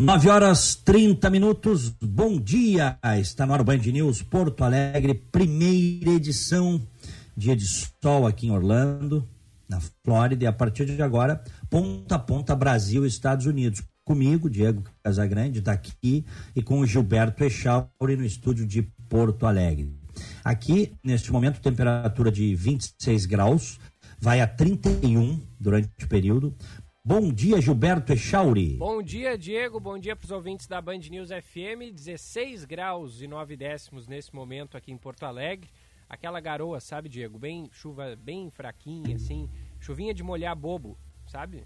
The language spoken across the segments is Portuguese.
Nove horas 30 minutos, bom dia! Está no ar o Band News Porto Alegre, primeira edição, dia de sol aqui em Orlando, na Flórida, e a partir de agora, ponta a ponta Brasil Estados Unidos. Comigo, Diego Casagrande, está aqui, e com o Gilberto Echauri no estúdio de Porto Alegre. Aqui, neste momento, temperatura de 26 graus, vai a 31 durante o período. Bom dia, Gilberto Echauri. Bom dia, Diego. Bom dia para os ouvintes da Band News FM. 16 graus e 9 décimos nesse momento aqui em Porto Alegre. Aquela garoa, sabe, Diego? Bem chuva, bem fraquinha, assim. Chuvinha de molhar bobo, sabe?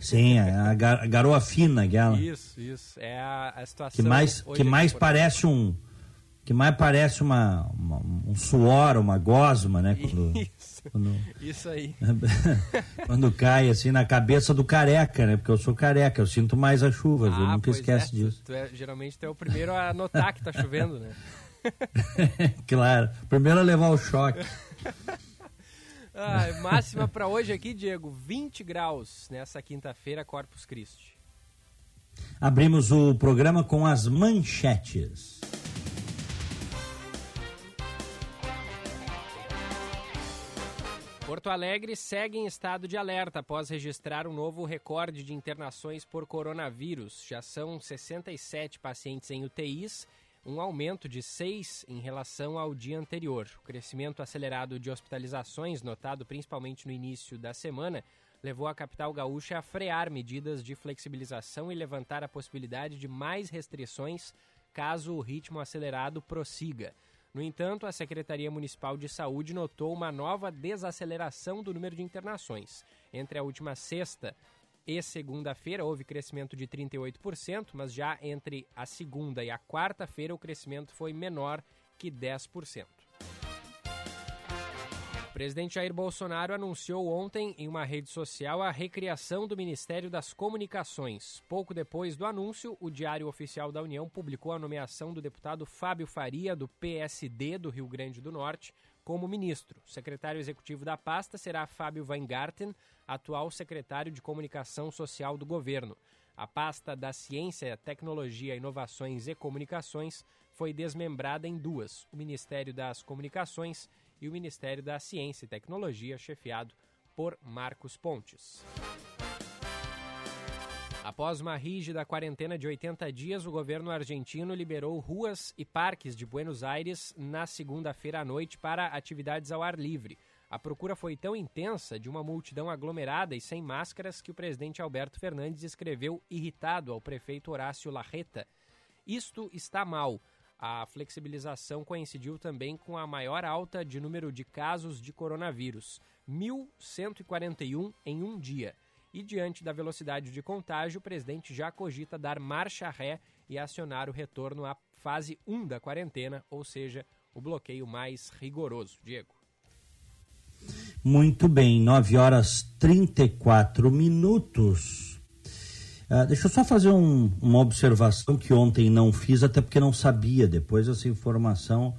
Sim, é a, gar a garoa fina, aquela. Isso, isso. É a, a situação. Que mais, que mais parece um. Que mais parece uma, uma um suor, uma gosma, né? Quando... Isso quando, Isso aí. quando cai assim na cabeça do careca, né? Porque eu sou careca, eu sinto mais a chuva, ah, eu nunca esqueço é, disso. Tu é, geralmente tu é o primeiro a notar que tá chovendo, né? claro, primeiro a levar o choque. ah, máxima para hoje aqui, Diego, 20 graus nessa quinta-feira, Corpus Christi. Abrimos o programa com as manchetes. Porto Alegre segue em estado de alerta após registrar um novo recorde de internações por coronavírus. Já são 67 pacientes em UTIs, um aumento de 6 em relação ao dia anterior. O crescimento acelerado de hospitalizações, notado principalmente no início da semana, levou a capital gaúcha a frear medidas de flexibilização e levantar a possibilidade de mais restrições caso o ritmo acelerado prossiga. No entanto, a Secretaria Municipal de Saúde notou uma nova desaceleração do número de internações. Entre a última sexta e segunda-feira houve crescimento de 38%, mas já entre a segunda e a quarta-feira o crescimento foi menor que 10% presidente Jair Bolsonaro anunciou ontem em uma rede social a recriação do Ministério das Comunicações. Pouco depois do anúncio, o Diário Oficial da União publicou a nomeação do deputado Fábio Faria, do PSD do Rio Grande do Norte, como ministro. Secretário executivo da pasta será Fábio Weingarten, atual secretário de Comunicação Social do governo. A pasta da Ciência, Tecnologia, Inovações e Comunicações foi desmembrada em duas: o Ministério das Comunicações e o Ministério da Ciência e Tecnologia, chefiado por Marcos Pontes. Após uma rígida quarentena de 80 dias, o governo argentino liberou ruas e parques de Buenos Aires na segunda-feira à noite para atividades ao ar livre. A procura foi tão intensa de uma multidão aglomerada e sem máscaras que o presidente Alberto Fernandes escreveu irritado ao prefeito Horácio Larreta. Isto está mal. A flexibilização coincidiu também com a maior alta de número de casos de coronavírus, 1.141 em um dia. E diante da velocidade de contágio, o presidente já cogita dar marcha ré e acionar o retorno à fase 1 da quarentena, ou seja, o bloqueio mais rigoroso. Diego. Muito bem, 9 horas 34 minutos. Uh, deixa eu só fazer um, uma observação que ontem não fiz, até porque não sabia. Depois essa informação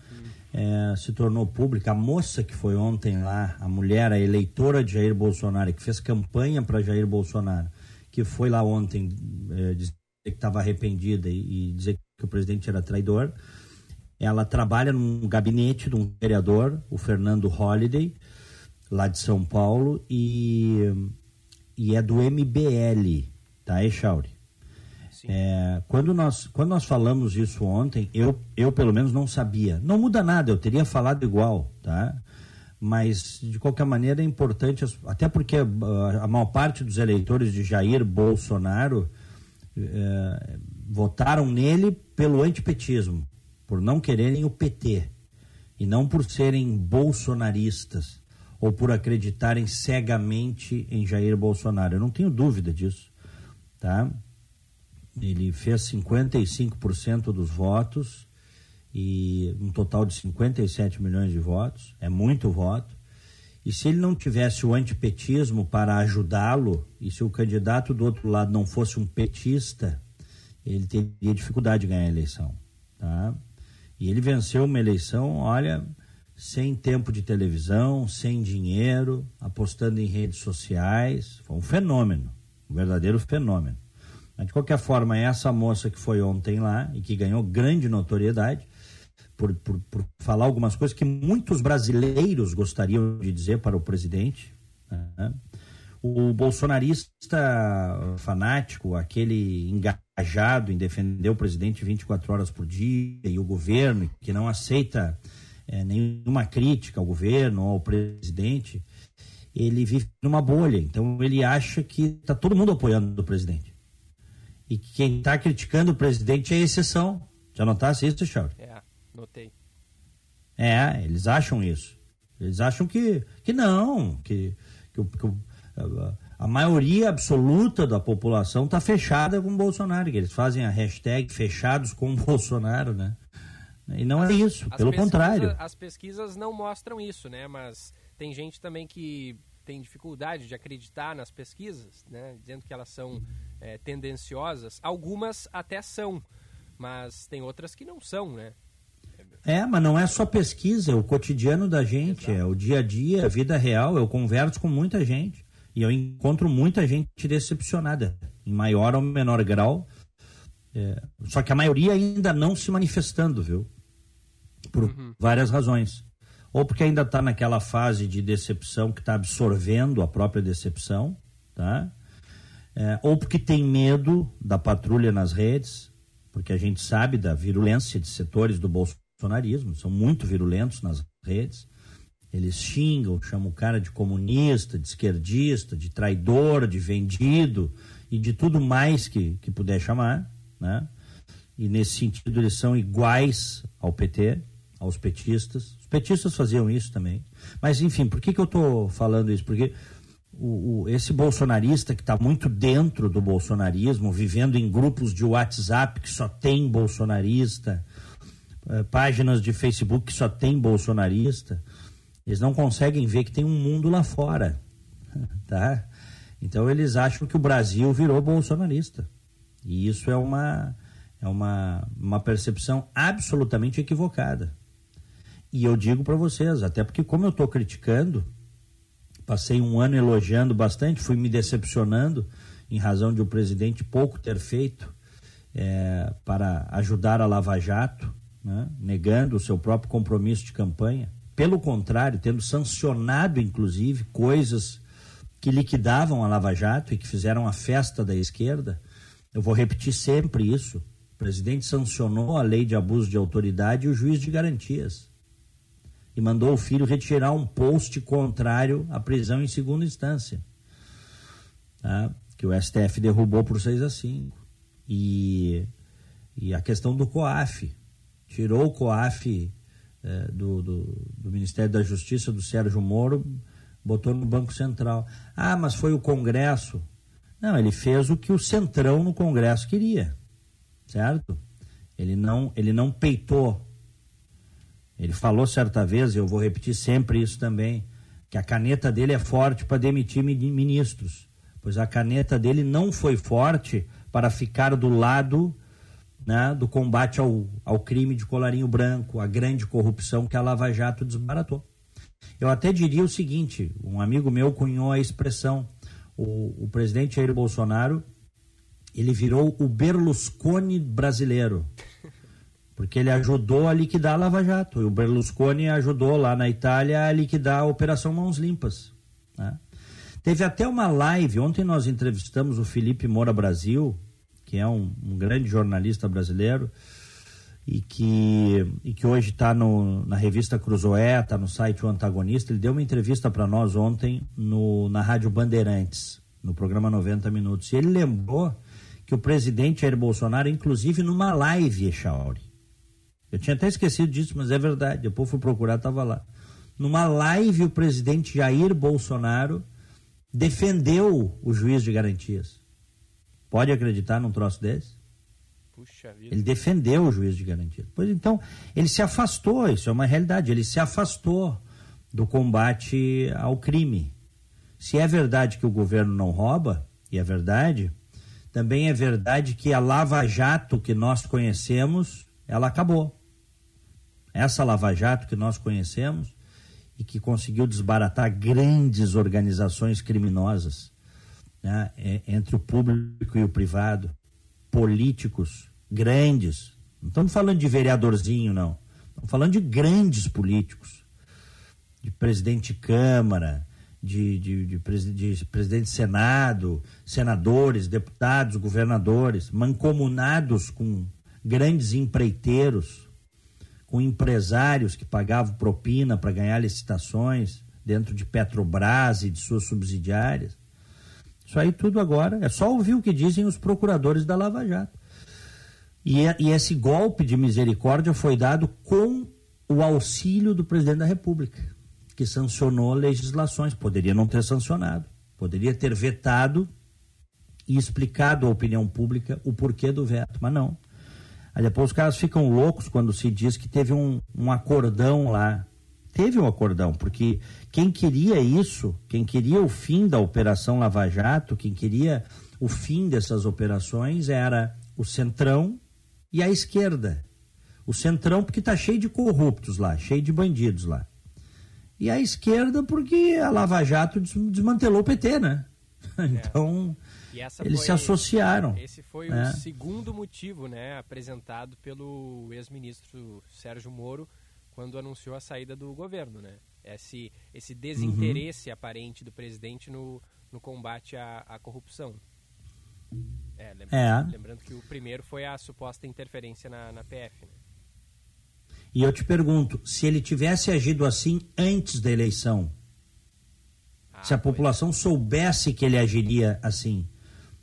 é, se tornou pública. A moça que foi ontem lá, a mulher, a eleitora de Jair Bolsonaro, que fez campanha para Jair Bolsonaro, que foi lá ontem é, dizer que estava arrependida e, e dizer que o presidente era traidor. Ela trabalha num gabinete de um vereador, o Fernando Holliday, lá de São Paulo, e, e é do MBL tá, Echauri? É, quando, nós, quando nós falamos isso ontem, eu, eu pelo menos não sabia. Não muda nada, eu teria falado igual, tá? Mas, de qualquer maneira, é importante, até porque a, ah, a maior parte dos eleitores de Jair Bolsonaro é, votaram nele pelo antipetismo, por não quererem o PT, e não por serem bolsonaristas, ou por acreditarem cegamente em Jair Bolsonaro. Eu não tenho dúvida disso. Tá? Ele fez 55% dos votos e um total de 57 milhões de votos, é muito voto. E se ele não tivesse o antipetismo para ajudá-lo, e se o candidato do outro lado não fosse um petista, ele teria dificuldade de ganhar a eleição, tá? E ele venceu uma eleição, olha, sem tempo de televisão, sem dinheiro, apostando em redes sociais. Foi um fenômeno, um verdadeiro fenômeno. Mas, de qualquer forma, essa moça que foi ontem lá e que ganhou grande notoriedade por, por, por falar algumas coisas que muitos brasileiros gostariam de dizer para o presidente. Né? O bolsonarista fanático, aquele engajado em defender o presidente 24 horas por dia e o governo, que não aceita é, nenhuma crítica ao governo ou ao presidente, ele vive numa bolha. Então ele acha que está todo mundo apoiando o presidente. E que quem está criticando o presidente é exceção. Já notasse isso, Charles? É, notei. É, eles acham isso. Eles acham que, que não, que, que, que a maioria absoluta da população está fechada com o Bolsonaro, que eles fazem a hashtag fechados com o Bolsonaro, né? E não é isso, pelo contrário. As pesquisas não mostram isso, né? Mas tem gente também que tem dificuldade de acreditar nas pesquisas, né? Dizendo que elas são é, tendenciosas. Algumas até são, mas tem outras que não são, né? É, mas não é só pesquisa, é o cotidiano da gente, Exato. é o dia a dia, a vida real. Eu converso com muita gente e eu encontro muita gente decepcionada, em maior ou menor grau. É, só que a maioria ainda não se manifestando, viu? por uhum. várias razões. Ou porque ainda está naquela fase de decepção que está absorvendo a própria decepção, tá? É, ou porque tem medo da patrulha nas redes, porque a gente sabe da virulência de setores do bolsonarismo, são muito virulentos nas redes. Eles xingam, chamam o cara de comunista, de esquerdista, de traidor, de vendido e de tudo mais que, que puder chamar, né? E nesse sentido eles são iguais ao PT aos petistas. Petistas faziam isso também. Mas, enfim, por que, que eu estou falando isso? Porque o, o, esse bolsonarista que está muito dentro do bolsonarismo, vivendo em grupos de WhatsApp que só tem bolsonarista, eh, páginas de Facebook que só tem bolsonarista, eles não conseguem ver que tem um mundo lá fora. Tá? Então eles acham que o Brasil virou bolsonarista. E isso é uma, é uma, uma percepção absolutamente equivocada. E eu digo para vocês, até porque como eu estou criticando, passei um ano elogiando bastante, fui me decepcionando em razão de o presidente pouco ter feito é, para ajudar a Lava Jato, né, negando o seu próprio compromisso de campanha. Pelo contrário, tendo sancionado, inclusive, coisas que liquidavam a Lava Jato e que fizeram a festa da esquerda. Eu vou repetir sempre isso. O presidente sancionou a lei de abuso de autoridade e o juiz de garantias e mandou o filho retirar um post contrário à prisão em segunda instância, tá? que o STF derrubou por 6 a 5. E, e a questão do COAF, tirou o COAF é, do, do, do, Ministério da Justiça, do Sérgio Moro, botou no Banco Central. Ah, mas foi o Congresso. Não, ele fez o que o Centrão no Congresso queria, certo? Ele não, ele não peitou ele falou certa vez, eu vou repetir sempre isso também, que a caneta dele é forte para demitir ministros, pois a caneta dele não foi forte para ficar do lado né, do combate ao, ao crime de colarinho branco, a grande corrupção que a Lava Jato desbaratou. Eu até diria o seguinte: um amigo meu cunhou a expressão, o, o presidente Jair Bolsonaro, ele virou o Berlusconi brasileiro porque ele ajudou a liquidar a Lava Jato. E o Berlusconi ajudou lá na Itália a liquidar a Operação Mãos Limpas. Né? Teve até uma live, ontem nós entrevistamos o Felipe Moura Brasil, que é um, um grande jornalista brasileiro, e que, e que hoje está na revista Cruzoé, está no site O Antagonista. Ele deu uma entrevista para nós ontem no, na Rádio Bandeirantes, no programa 90 Minutos. E ele lembrou que o presidente Jair Bolsonaro, inclusive numa live, Echauri, eu tinha até esquecido disso, mas é verdade. Depois fui procurar, estava lá. Numa live, o presidente Jair Bolsonaro defendeu o juiz de garantias. Pode acreditar num troço desse? Puxa vida. Ele defendeu o juiz de garantia. Pois então, ele se afastou, isso é uma realidade, ele se afastou do combate ao crime. Se é verdade que o governo não rouba, e é verdade, também é verdade que a Lava Jato que nós conhecemos, ela acabou. Essa Lava Jato que nós conhecemos e que conseguiu desbaratar grandes organizações criminosas né, entre o público e o privado, políticos grandes. Não estamos falando de vereadorzinho, não. Estamos falando de grandes políticos, de presidente de Câmara, de, de, de, de, presidente de Senado, senadores, deputados, governadores, mancomunados com grandes empreiteiros, com empresários que pagavam propina para ganhar licitações dentro de Petrobras e de suas subsidiárias. Isso aí tudo agora é só ouvir o que dizem os procuradores da Lava Jato. E, e esse golpe de misericórdia foi dado com o auxílio do presidente da República, que sancionou legislações. Poderia não ter sancionado, poderia ter vetado e explicado à opinião pública o porquê do veto, mas não. Aí depois os caras ficam loucos quando se diz que teve um, um acordão lá. Teve um acordão, porque quem queria isso, quem queria o fim da Operação Lava Jato, quem queria o fim dessas operações era o Centrão e a esquerda. O Centrão porque está cheio de corruptos lá, cheio de bandidos lá. E a esquerda porque a Lava Jato desmantelou o PT, né? É. Então, eles foi, se associaram. Esse foi né? o segundo motivo, né, apresentado pelo ex-ministro Sérgio Moro quando anunciou a saída do governo, né? esse, esse desinteresse uhum. aparente do presidente no, no combate à, à corrupção. É, lembrando, é. lembrando, que o primeiro foi a suposta interferência na, na PF. Né? E eu te pergunto, se ele tivesse agido assim antes da eleição, ah, se a população soubesse que ele agiria assim,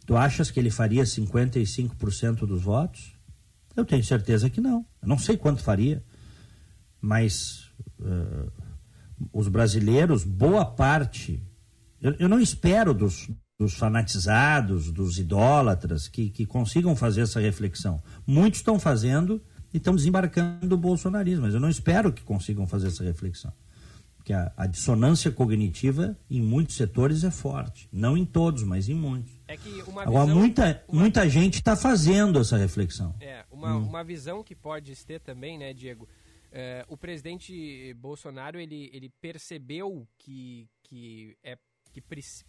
tu achas que ele faria 55% dos votos? Eu tenho certeza que não. Eu não sei quanto faria, mas uh, os brasileiros, boa parte, eu, eu não espero dos, dos fanatizados, dos idólatras, que, que consigam fazer essa reflexão. Muitos estão fazendo e estão desembarcando o bolsonarismo, mas eu não espero que consigam fazer essa reflexão. Porque a, a dissonância cognitiva em muitos setores é forte. Não em todos, mas em muitos. É Agora, muita, uma... muita gente está fazendo essa reflexão. É, uma, hum. uma visão que pode ter também, né, Diego? É, o presidente Bolsonaro ele, ele percebeu que, que é que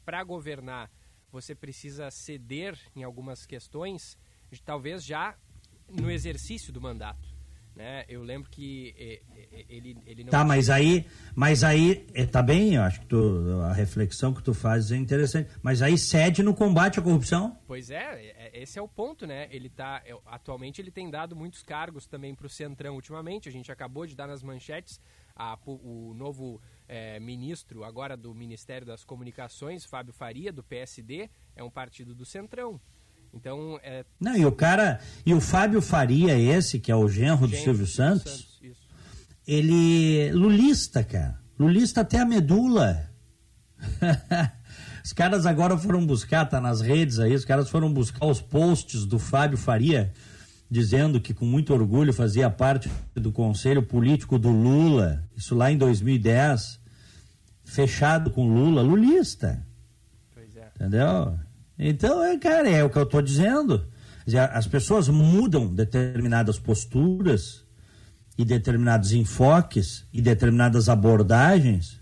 para governar você precisa ceder em algumas questões, talvez já no exercício do mandato. Né? Eu lembro que ele, ele não. Tá, mas aí, mas aí é, tá bem, eu acho que tu, a reflexão que tu fazes é interessante. Mas aí cede no combate à corrupção? Pois é, é esse é o ponto, né? Ele tá. É, atualmente ele tem dado muitos cargos também para o Centrão ultimamente. A gente acabou de dar nas manchetes a, o novo é, ministro agora do Ministério das Comunicações, Fábio Faria, do PSD, é um partido do Centrão. Então, é... Não, e o cara, e o Fábio Faria esse, que é o genro, genro do Silvio Santos, Santos ele lulista, cara. Lulista até a medula. os caras agora foram buscar, tá nas redes aí, os caras foram buscar os posts do Fábio Faria dizendo que com muito orgulho fazia parte do conselho político do Lula, isso lá em 2010, fechado com Lula, lulista. Pois é. Entendeu? Então, é, cara, é o que eu estou dizendo. As pessoas mudam determinadas posturas e determinados enfoques e determinadas abordagens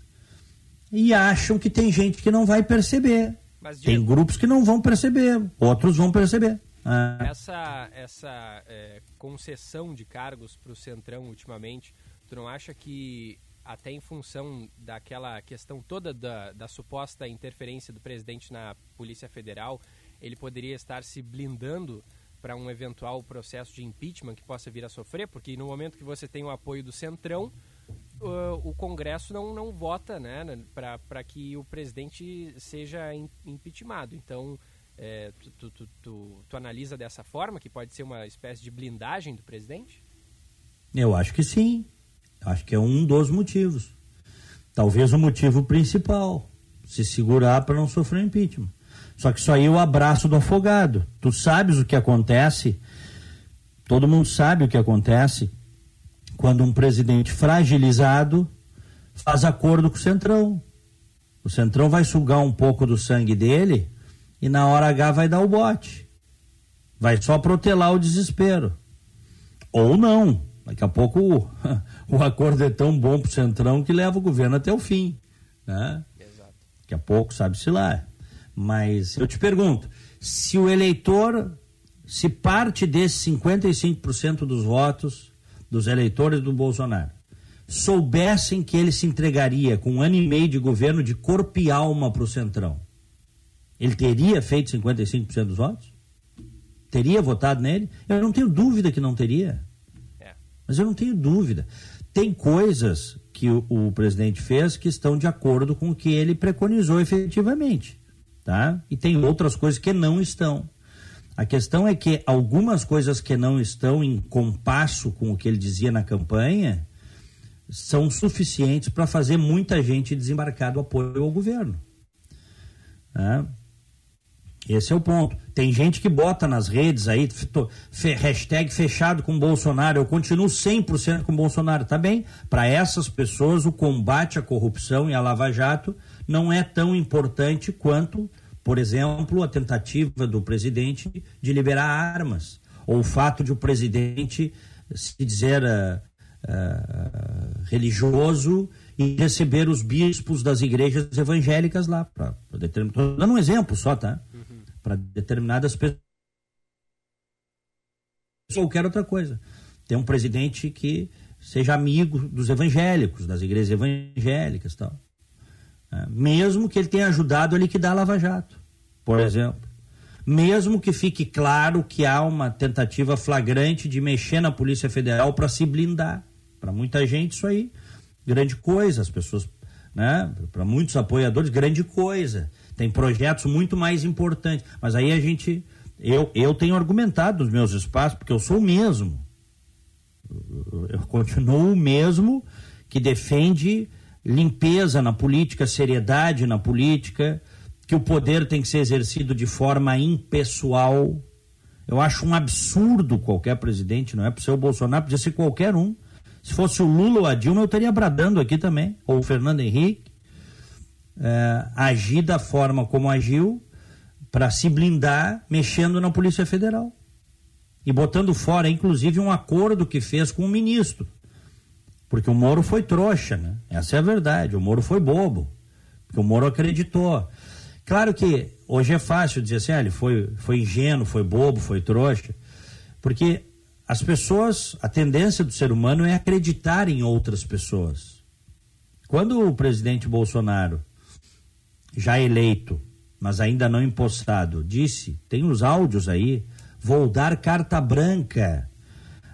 e acham que tem gente que não vai perceber. Mas, Diego, tem grupos que não vão perceber, outros vão perceber. Ah. Essa, essa é, concessão de cargos para o Centrão ultimamente, tu não acha que até em função daquela questão toda da, da suposta interferência do presidente na Polícia Federal, ele poderia estar se blindando para um eventual processo de impeachment que possa vir a sofrer, porque no momento que você tem o apoio do Centrão, uh, o Congresso não, não vota né, para que o presidente seja impeachmentado. Então, é, tu, tu, tu, tu analisa dessa forma, que pode ser uma espécie de blindagem do presidente? Eu acho que sim. Acho que é um dos motivos. Talvez o motivo principal, se segurar para não sofrer impeachment. Só que isso aí é o abraço do afogado. Tu sabes o que acontece, todo mundo sabe o que acontece quando um presidente fragilizado faz acordo com o Centrão. O Centrão vai sugar um pouco do sangue dele e na hora H vai dar o bote. Vai só protelar o desespero. Ou não. Daqui a pouco o, o acordo é tão bom pro Centrão que leva o governo até o fim. Né? Exato. Daqui a pouco sabe-se lá. Mas eu te pergunto, se o eleitor, se parte desses 55% dos votos dos eleitores do Bolsonaro soubessem que ele se entregaria com um ano e meio de governo de corpo e alma para o Centrão, ele teria feito 55% dos votos? Teria votado nele? Eu não tenho dúvida que não teria. Mas eu não tenho dúvida. Tem coisas que o, o, presidente fez que estão de acordo com o que ele preconizou efetivamente. Tá? E tem outras coisas que não estão. A questão é que algumas coisas que não estão em compasso com o que ele dizia na campanha são suficientes para fazer muita gente desembarcar do apoio ao governo. Né? Esse é o ponto. Tem gente que bota nas redes aí, hashtag fechado com Bolsonaro, eu continuo 100% com Bolsonaro. Tá bem, para essas pessoas o combate à corrupção e à Lava Jato não é tão importante quanto, por exemplo, a tentativa do presidente de liberar armas, ou o fato de o presidente se dizer uh, uh, religioso e receber os bispos das igrejas evangélicas lá. Estou dando um exemplo só, tá? Para determinadas pessoas. Ou qualquer outra coisa. Tem um presidente que seja amigo dos evangélicos, das igrejas evangélicas tal. É, mesmo que ele tenha ajudado a liquidar a Lava Jato, por exemplo. Mesmo que fique claro que há uma tentativa flagrante de mexer na Polícia Federal para se blindar. Para muita gente, isso aí grande coisa, as pessoas, né, para muitos apoiadores, grande coisa. Tem projetos muito mais importantes, mas aí a gente eu, eu tenho argumentado nos meus espaços porque eu sou o mesmo. Eu continuo o mesmo que defende limpeza na política, seriedade na política, que o poder tem que ser exercido de forma impessoal. Eu acho um absurdo qualquer presidente, não é? Para ser o Bolsonaro, podia ser qualquer um, se fosse o Lula ou a Dilma, eu estaria bradando aqui também, ou o Fernando Henrique, é, agir da forma como agiu para se blindar mexendo na Polícia Federal. E botando fora, inclusive, um acordo que fez com o ministro. Porque o Moro foi trouxa, né? Essa é a verdade. O Moro foi bobo. Porque o Moro acreditou. Claro que hoje é fácil dizer assim, ah, ele foi, foi ingênuo, foi bobo, foi trouxa. Porque as pessoas, a tendência do ser humano é acreditar em outras pessoas. Quando o presidente Bolsonaro, já eleito, mas ainda não impostado, disse, tem os áudios aí, vou dar carta branca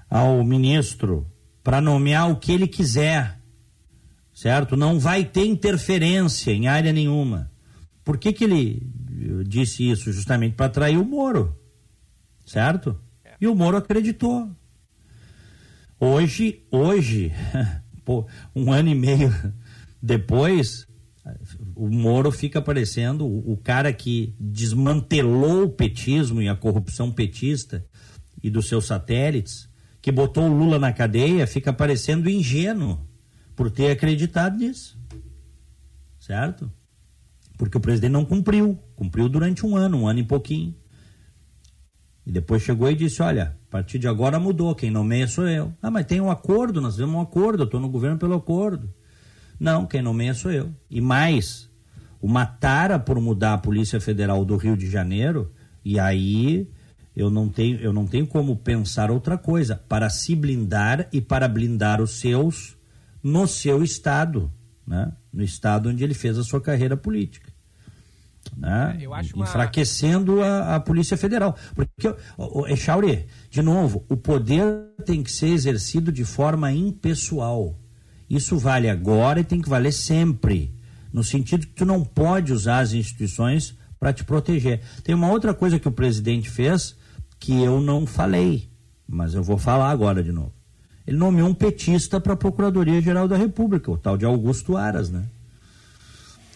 ao ministro para nomear o que ele quiser, certo? Não vai ter interferência em área nenhuma. Por que, que ele disse isso? Justamente para atrair o Moro, certo? E o Moro acreditou. Hoje, hoje, um ano e meio depois, o Moro fica parecendo o, o cara que desmantelou o petismo e a corrupção petista e dos seus satélites, que botou o Lula na cadeia, fica parecendo ingênuo por ter acreditado nisso. Certo? Porque o presidente não cumpriu. Cumpriu durante um ano, um ano e pouquinho. E depois chegou e disse: Olha, a partir de agora mudou, quem nomeia sou eu. Ah, mas tem um acordo, nós temos um acordo, eu estou no governo pelo acordo. Não, quem nomeia sou eu. E mais, uma tara por mudar a Polícia Federal do Rio de Janeiro, e aí eu não tenho, eu não tenho como pensar outra coisa, para se blindar e para blindar os seus no seu estado, né? no estado onde ele fez a sua carreira política né? É, uma... enfraquecendo a, a, Polícia Federal. Porque, Echauri, de novo, o poder tem que ser exercido de forma impessoal. Isso vale agora e tem que valer sempre. No sentido que tu não pode usar as instituições para te proteger. Tem uma outra coisa que o presidente fez que eu não falei, mas eu vou falar agora de novo. Ele nomeou um petista para a Procuradoria-Geral da República, o tal de Augusto Aras, né?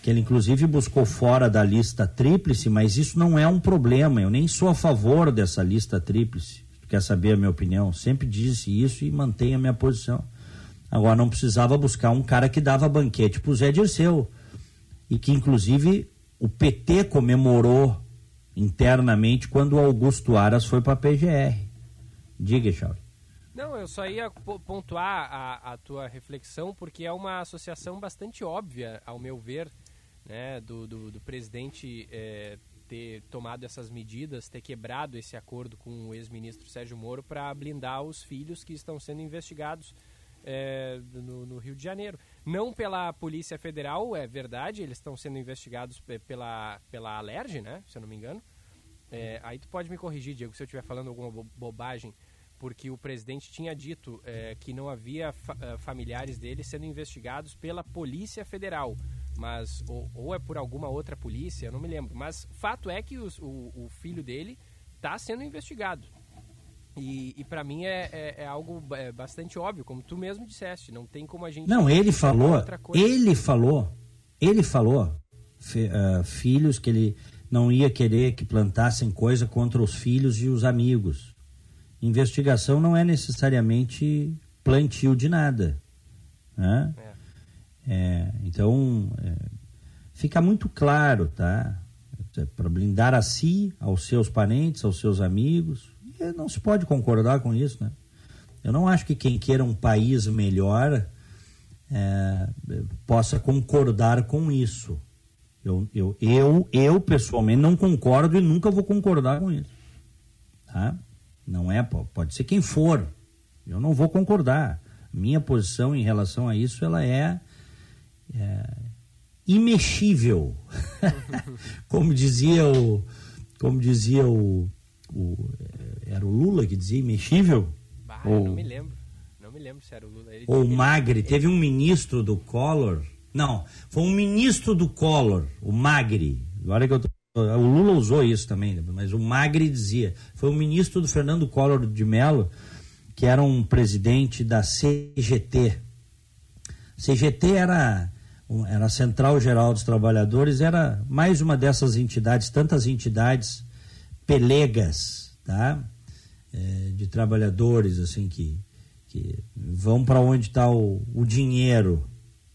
que ele inclusive buscou fora da lista tríplice, mas isso não é um problema. Eu nem sou a favor dessa lista tríplice. Quer saber a minha opinião? Sempre disse isso e mantenho a minha posição. Agora não precisava buscar um cara que dava banquete para o Zé Dirceu e que inclusive o PT comemorou internamente quando Augusto Aras foi para a PGR. Diga, Charles. Não, eu só ia pontuar a, a, tua reflexão porque é uma associação bastante óbvia, ao meu ver, né, do, do, do presidente é, ter tomado essas medidas, ter quebrado esse acordo com o ex-ministro Sérgio Moro para blindar os filhos que estão sendo investigados é, no, no, Rio de Janeiro. Não pela Polícia Federal, é verdade, eles estão sendo investigados pela, pela Alerj, né, se eu não me engano. É, aí tu pode me corrigir, Diego, se eu estiver falando alguma bobagem porque o presidente tinha dito é, que não havia fa eh, familiares dele sendo investigados pela Polícia Federal, mas ou, ou, é por alguma outra polícia, eu não me lembro. Mas fato é que os, o, o, filho dele está sendo investigado. E, e para mim é, é, é algo é, bastante óbvio, como tu mesmo disseste. Não tem como a gente. Não, ele falou. Ele falou. Ele falou. Fi, uh, filhos que ele não ia querer que plantassem coisa contra os filhos e os amigos investigação não é necessariamente plantio de nada. Né? É. É, então, é, fica muito claro, tá? É Para blindar a si, aos seus parentes, aos seus amigos. Não se pode concordar com isso, né? Eu não acho que quem queira um país melhor é, possa concordar com isso. Eu, eu, eu, eu, pessoalmente, não concordo e nunca vou concordar com isso. Tá? Não é, pode ser quem for. Eu não vou concordar. Minha posição em relação a isso, ela é, é imexível. como dizia o, como dizia o, o, era o Lula que dizia imexível? Bah, ou, não me lembro. Não me lembro se era o Lula. Ele, ou o Magri. Ele... Teve um ministro do Collor. Não, foi um ministro do Collor, o Magri. Agora que eu tô o Lula usou isso também, mas o Magri dizia. Foi o ministro do Fernando Collor de Mello, que era um presidente da CGT. CGT era, era a Central Geral dos Trabalhadores, era mais uma dessas entidades, tantas entidades pelegas, tá? É, de trabalhadores, assim, que, que vão para onde está o, o dinheiro,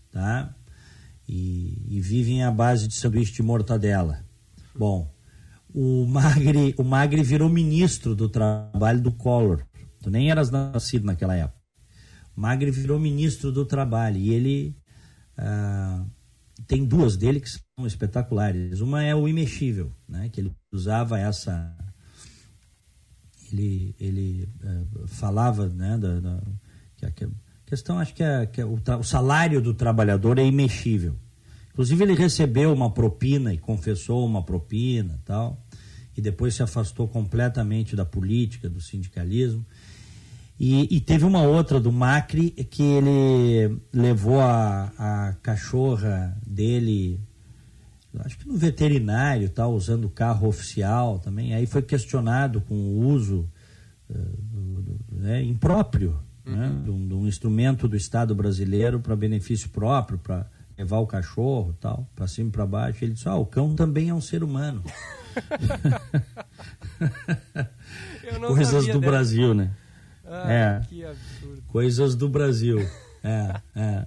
tá? E, e vivem à base de sanduíche de mortadela. Bom, o Magri, o Magri virou ministro do trabalho do Collor. Tu nem eras nascido naquela época. O Magri virou ministro do trabalho e ele ah, tem duas dele que são espetaculares. Uma é o imexível, né? Que ele usava essa ele ele uh, falava, né? Da, da que a questão acho que, é, que é o, o salário do trabalhador é imexível. Inclusive ele recebeu uma propina e confessou uma propina tal, e depois se afastou completamente da política, do sindicalismo. E, e teve uma outra do Macri que ele levou a, a cachorra dele, acho que no veterinário, tal, usando o carro oficial também. Aí foi questionado com o uso uh, né, impróprio né, uhum. né, de, um, de um instrumento do Estado brasileiro para benefício próprio, para levar o cachorro tal, para cima e para baixo. Ele disse: Ah, o cão também é um ser humano. Coisas do dessa. Brasil, né? Ah, é. Que absurdo. Coisas do Brasil. É, é.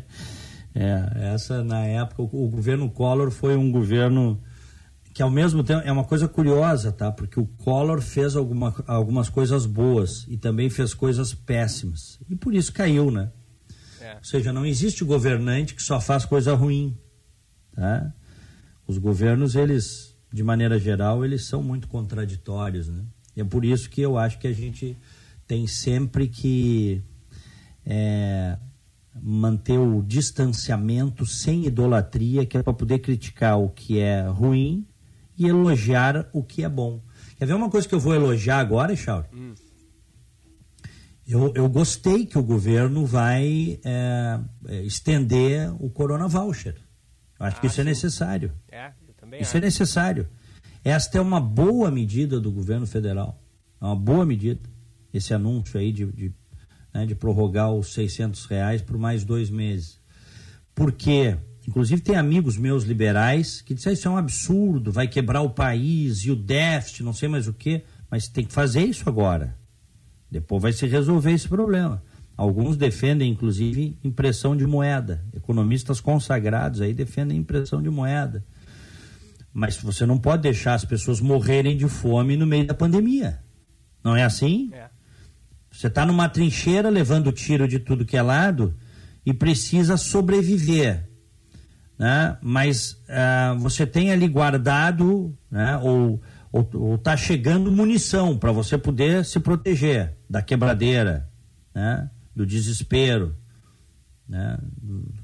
é, essa na época, o, o governo Collor foi um governo que ao mesmo tempo é uma coisa curiosa, tá? Porque o Collor fez alguma, algumas coisas boas e também fez coisas péssimas. E por isso caiu, né? É. Ou seja, não existe governante que só faz coisa ruim. Tá? Os governos, eles, de maneira geral, eles são muito contraditórios. Né? E é por isso que eu acho que a gente tem sempre que é, manter o distanciamento sem idolatria, que é para poder criticar o que é ruim e elogiar o que é bom. Quer ver uma coisa que eu vou elogiar agora, Charles? Hum. Eu, eu gostei que o governo vai é, estender o Corona Voucher. Eu acho ah, que isso é sim. é necessário. É, eu também isso é acho. é necessário. Esta é uma boa medida do governo federal. É uma boa medida. Esse anúncio aí de, de, né, de prorrogar os 600 reais por mais dois meses. porque, inclusive, tem amigos meus liberais que dizem isso é um absurdo, vai quebrar o país e o déficit, não sei mais o que, mas tem que fazer isso agora. Depois vai se resolver esse problema. Alguns defendem, inclusive, impressão de moeda. Economistas consagrados aí defendem impressão de moeda. Mas você não pode deixar as pessoas morrerem de fome no meio da pandemia. Não é assim? É. Você está numa trincheira levando tiro de tudo que é lado e precisa sobreviver. Né? Mas uh, você tem ali guardado, né? ou está chegando munição para você poder se proteger da quebradeira, né? do desespero, né?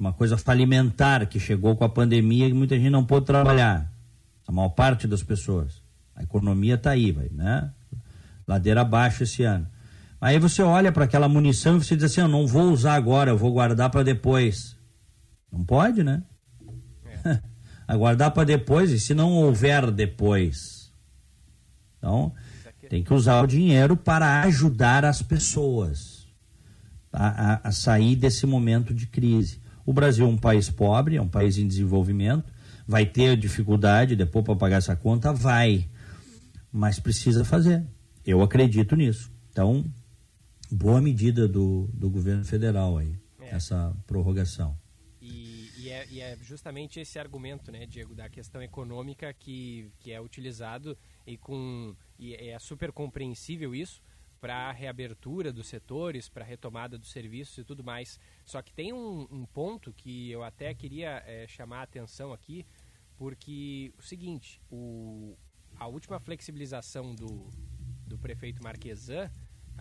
uma coisa falimentar que chegou com a pandemia e muita gente não pôde trabalhar. A maior parte das pessoas. A economia está aí, vai, né? Ladeira abaixo esse ano. Aí você olha para aquela munição e você diz assim: eu não vou usar agora, eu vou guardar para depois. Não pode, né? Aguardar para depois, e se não houver depois? Então, tem que usar o dinheiro para ajudar as pessoas a, a, a sair desse momento de crise. O Brasil é um país pobre, é um país em desenvolvimento, vai ter dificuldade depois para pagar essa conta? Vai. Mas precisa fazer. Eu acredito nisso. Então, boa medida do, do governo federal aí, é. essa prorrogação. E, e, é, e, é, justamente esse argumento, né, Diego, da questão econômica que, que é utilizado e, com, e é super compreensível isso para a reabertura dos setores, para a retomada dos serviços e tudo mais. Só que tem um, um ponto que eu até queria é, chamar a atenção aqui, porque o seguinte, o, a última flexibilização do, do prefeito Marquesan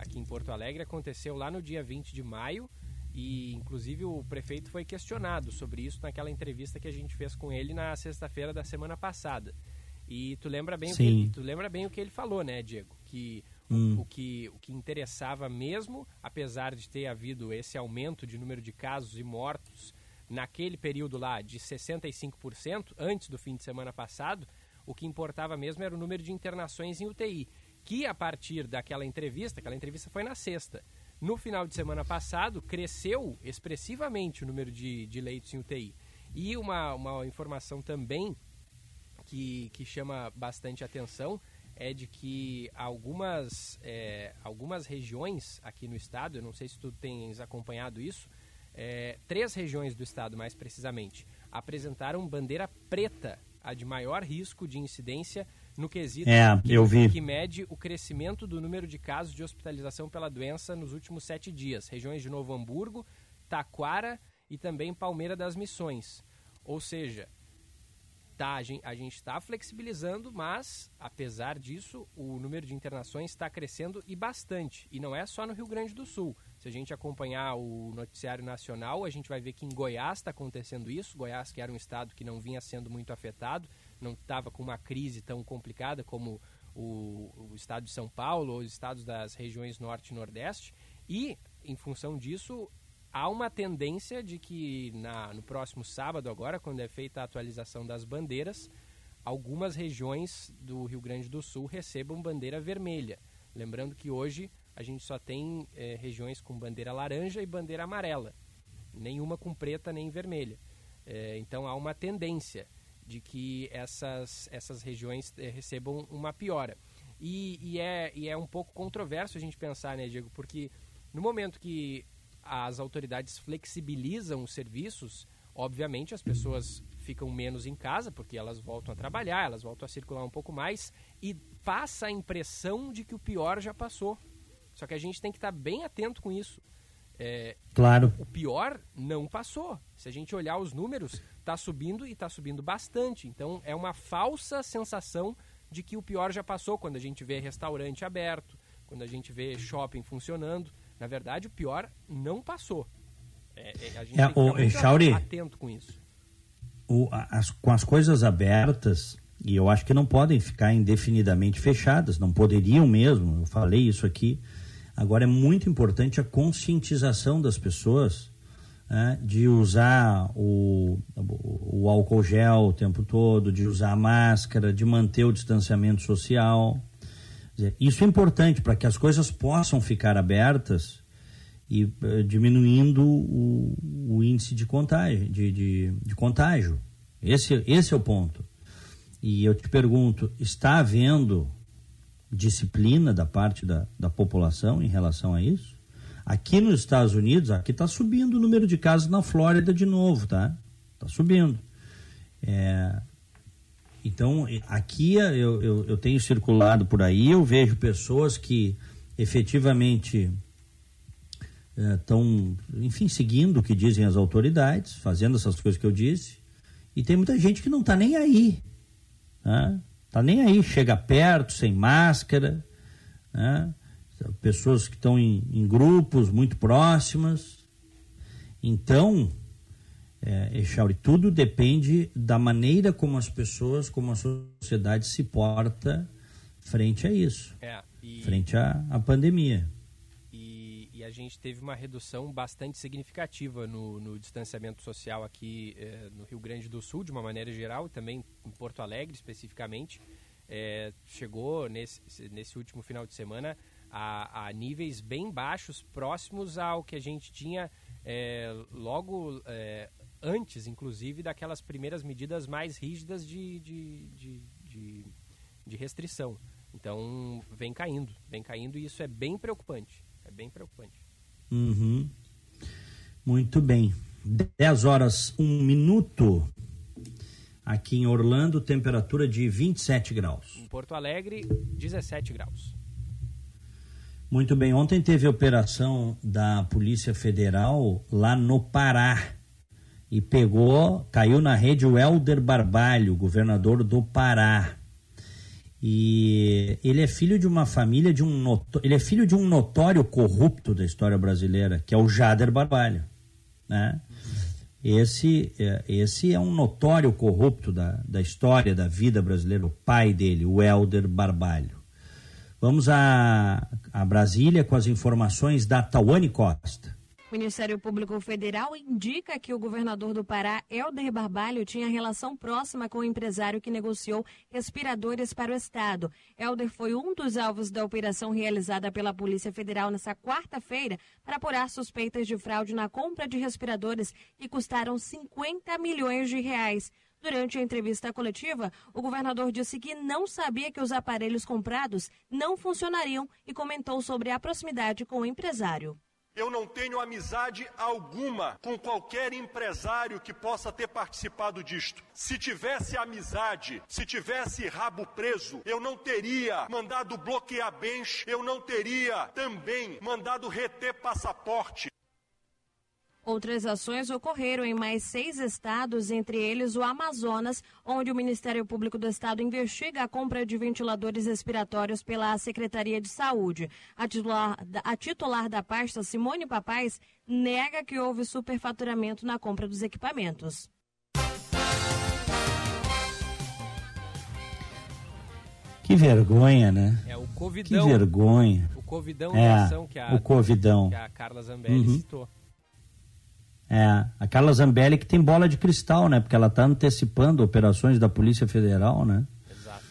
aqui em Porto Alegre aconteceu lá no dia 20 de maio e inclusive o prefeito foi questionado sobre isso naquela entrevista que a gente fez com ele na sexta-feira da semana passada. E tu lembra bem Sim. o que ele, tu lembra bem o que ele falou, né, Diego? Que hum. o, o, que o que interessava mesmo, apesar de ter havido esse aumento de número de casos e mortos naquele período lá de 65% antes do fim de semana passado, o que importava mesmo era o número de internações em UTI que a partir daquela entrevista, aquela entrevista foi na sexta, no final de semana passado cresceu expressivamente o número de, de leitos em UTI. E uma, uma informação também que, que chama bastante atenção é de que algumas, é, algumas regiões aqui no estado, eu não sei se tu tens acompanhado isso, é, três regiões do estado mais precisamente, apresentaram bandeira preta, a de maior risco de incidência no quesito é, que, eu vi. que mede o crescimento do número de casos de hospitalização pela doença nos últimos sete dias. Regiões de Novo Hamburgo, Taquara e também Palmeira das Missões. Ou seja, tá, a gente está flexibilizando, mas, apesar disso, o número de internações está crescendo e bastante. E não é só no Rio Grande do Sul. Se a gente acompanhar o noticiário nacional, a gente vai ver que em Goiás está acontecendo isso. Goiás, que era um estado que não vinha sendo muito afetado, não estava com uma crise tão complicada como o, o, estado de São Paulo ou os estados das regiões norte e nordeste. E, em função disso, há uma tendência de que na, no próximo sábado, agora, quando é feita a atualização das bandeiras, algumas regiões do Rio Grande do Sul recebam bandeira vermelha. Lembrando que hoje a gente só tem é, regiões com bandeira laranja e bandeira amarela, nenhuma com preta nem vermelha. É, então há uma tendência de que essas, essas regiões eh, recebam uma piora. E, e, é, e é um pouco controverso a gente pensar, né, Diego? Porque no momento que as autoridades flexibilizam os serviços, obviamente as pessoas ficam menos em casa, porque elas voltam a trabalhar, elas voltam a circular um pouco mais, e passa a impressão de que o pior já passou. Só que a gente tem que estar bem atento com isso. É, claro. O pior não passou. Se a gente olhar os números, está subindo e está subindo bastante. Então é uma falsa sensação de que o pior já passou quando a gente vê restaurante aberto, quando a gente vê shopping funcionando. Na verdade, o pior não passou. É, é, a gente é, tem que o, Chauri, atento com isso. O, as, com as coisas abertas, e eu acho que não podem ficar indefinidamente fechadas, não poderiam mesmo, eu falei isso aqui. Agora é muito importante a conscientização das pessoas né, de usar o, o álcool gel o tempo todo, de usar a máscara, de manter o distanciamento social. Isso é importante para que as coisas possam ficar abertas e uh, diminuindo o, o, índice de contágio, de, de, de contágio. Esse, esse é o ponto. E eu te pergunto, está havendo disciplina da parte da, da população em relação a isso? Aqui nos Estados Unidos, aqui está subindo o número de casos na Flórida de novo, tá? Está subindo. É, então, aqui eu, eu, eu, tenho circulado por aí, eu vejo pessoas que efetivamente estão, é, enfim, seguindo o que dizem as autoridades, fazendo essas coisas que eu disse, e tem muita gente que não está nem aí. Né? Tá nem aí, chega perto, sem máscara, né? pessoas que estão em, em, grupos muito próximas. Então, é, Echauri, tudo depende da maneira como as pessoas, como a sociedade se porta frente a isso, é, e, frente à, à pandemia. Gente teve uma redução bastante significativa no, no distanciamento social aqui é, no Rio Grande do Sul, de uma maneira geral, e também em Porto Alegre especificamente. É, chegou nesse, nesse último final de semana a, a, níveis bem baixos, próximos ao que a gente tinha é, logo antes, inclusive, daquelas primeiras medidas mais rígidas de, de, de, de, de restrição. Então, vem caindo, vem caindo e isso é bem preocupante. É bem preocupante. Uhum. Muito bem. 10 horas, 1 minuto. Aqui em Orlando, temperatura de 27 graus. Em Porto Alegre, 17 graus. Muito bem. Ontem teve operação da Polícia Federal lá no Pará e pegou, caiu na rede o Helder Barbalho, governador do Pará. E ele é filho de uma família de um ele é filho de um notório corrupto da história brasileira, que é o Jader Barbalho, né? Esse, é, esse é um notório corrupto da, da história da vida brasileira, o pai dele, o Helder Barbalho. Vamos a, a Brasília com as informações da Tawane Costa. O Ministério Público Federal indica que o governador do Pará, Helder Barbalho, tinha relação próxima com o empresário que negociou respiradores para o Estado. Helder foi um dos alvos da operação realizada pela Polícia Federal nesta quarta-feira para apurar suspeitas de fraude na compra de respiradores que custaram 50 milhões de reais. Durante a entrevista coletiva, o governador disse que não sabia que os aparelhos comprados não funcionariam e comentou sobre a proximidade com o empresário. Eu não tenho amizade alguma com qualquer empresário que possa ter participado disto. Se tivesse amizade, se tivesse rabo preso, eu não teria mandado bloquear bens, eu não teria também mandado reter passaporte. Outras ações ocorreram em mais seis estados, entre eles o Amazonas, onde o Ministério Público do Estado investiga a compra de ventiladores respiratórios pela Secretaria de Saúde. A titular, a titular da pasta, Simone Papais, nega que houve superfaturamento na compra dos equipamentos. Que vergonha, né? É o Covidão. Que vergonha. O Covidão é, que a, o Covidão. Que a Carla Zambelli uhum. citou. É, a Carla Zambelli que tem bola de cristal, né? Porque ela está antecipando operações da Polícia Federal, né? Exato.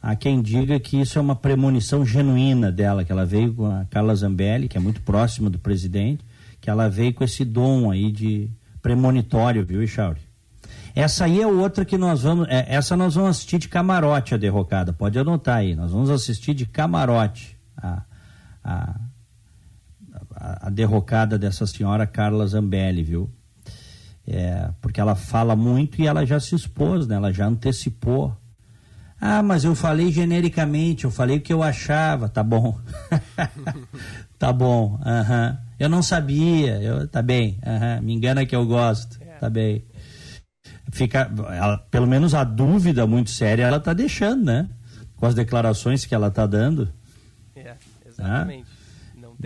Há quem diga que isso é uma premonição genuína dela, que ela veio com a Carla Zambelli, que é muito próxima do presidente, que ela veio com esse dom aí de premonitório, viu, Ixauri? Essa aí é outra que nós vamos. É, essa nós vamos assistir de camarote a derrocada. Pode anotar aí. Nós vamos assistir de camarote a, a, a, derrocada dessa senhora Carla Zambelli, viu? É, porque ela fala muito e ela já se expôs, né? Ela já antecipou. Ah, mas eu falei genericamente, eu falei o que eu achava, tá bom. tá bom, aham. Eu não sabia, eu, tá bem, aham. me engana que eu gosto, é. tá bem. Fica, ela, pelo menos a dúvida muito séria ela tá deixando, né? Com as declarações que ela tá dando. É, exatamente. Ah?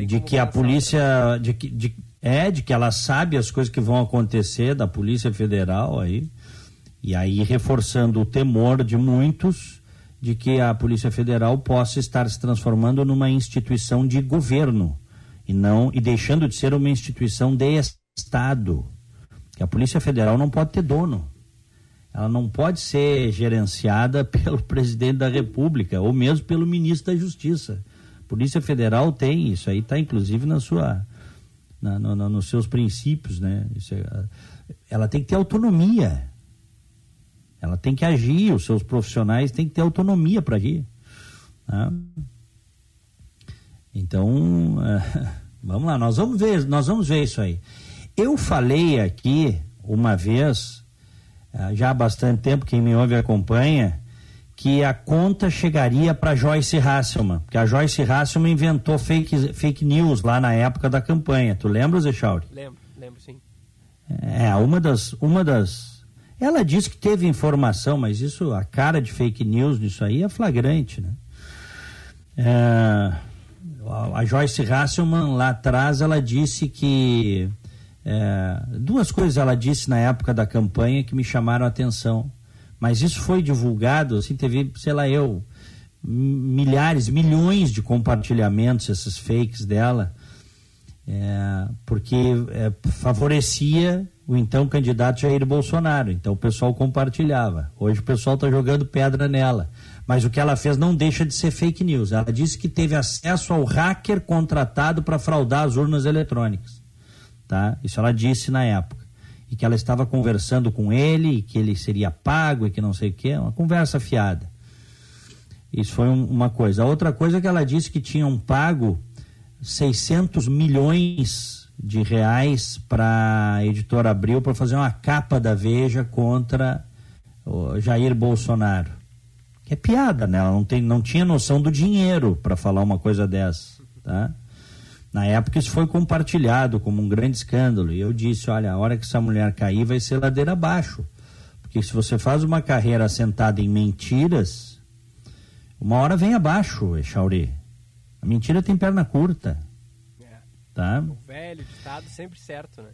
De que a polícia de que de, é de que ela sabe as coisas que vão acontecer da polícia federal aí e aí reforçando o temor de muitos de que a polícia federal possa estar se transformando numa instituição de governo e não e deixando de ser uma instituição de estado que a polícia federal não pode ter dono. Ela não pode ser gerenciada pelo presidente da república ou mesmo pelo ministro da justiça Polícia Federal tem isso aí, está inclusive na sua, na, no, nos seus princípios, né? É, ela tem que ter autonomia. Ela tem que agir, os seus profissionais têm que ter autonomia para agir. Né? Então, é, vamos lá, nós vamos ver, nós vamos ver isso aí. Eu falei aqui uma vez, é, já há bastante tempo, quem me ouve acompanha, que a conta chegaria para Joyce Hasselman, porque a Joyce Hasselman inventou fake, fake news lá na época da campanha. Tu lembra, Zé Chauri? Lembro, lembro sim. É, uma das, uma das. Ela disse que teve informação, mas isso, a cara de fake news nisso aí é flagrante, né? É, a Joyce Hasselman lá atrás ela disse que é, duas coisas ela disse na época da campanha que me chamaram a atenção. Mas isso foi divulgado, assim, teve, sei lá, eu, milhares, milhões de compartilhamentos, esses fakes dela, é, porque é, favorecia o então candidato Jair Bolsonaro. Então o pessoal compartilhava. Hoje o pessoal está jogando pedra nela. Mas o que ela fez não deixa de ser fake news. Ela disse que teve acesso ao hacker contratado para fraudar as urnas eletrônicas. Tá? Isso ela disse na época e que ela estava conversando com ele e que ele seria pago e que não sei o que, uma conversa fiada. Isso foi um, uma coisa. A outra coisa é que ela disse que tinham pago 600 milhões de reais para a editora Abril para fazer uma capa da Veja contra Jair Bolsonaro. Que é piada, né? Ela não, tem, não tinha noção do dinheiro para falar uma coisa dessa, tá? Na época isso foi compartilhado como um grande escândalo. E eu disse, olha, a hora que essa mulher cair vai ser ladeira abaixo. Porque se você faz uma carreira assentada em mentiras, uma hora vem abaixo, Echauri. A mentira tem perna curta. É. Tá? O velho ditado sempre certo, né?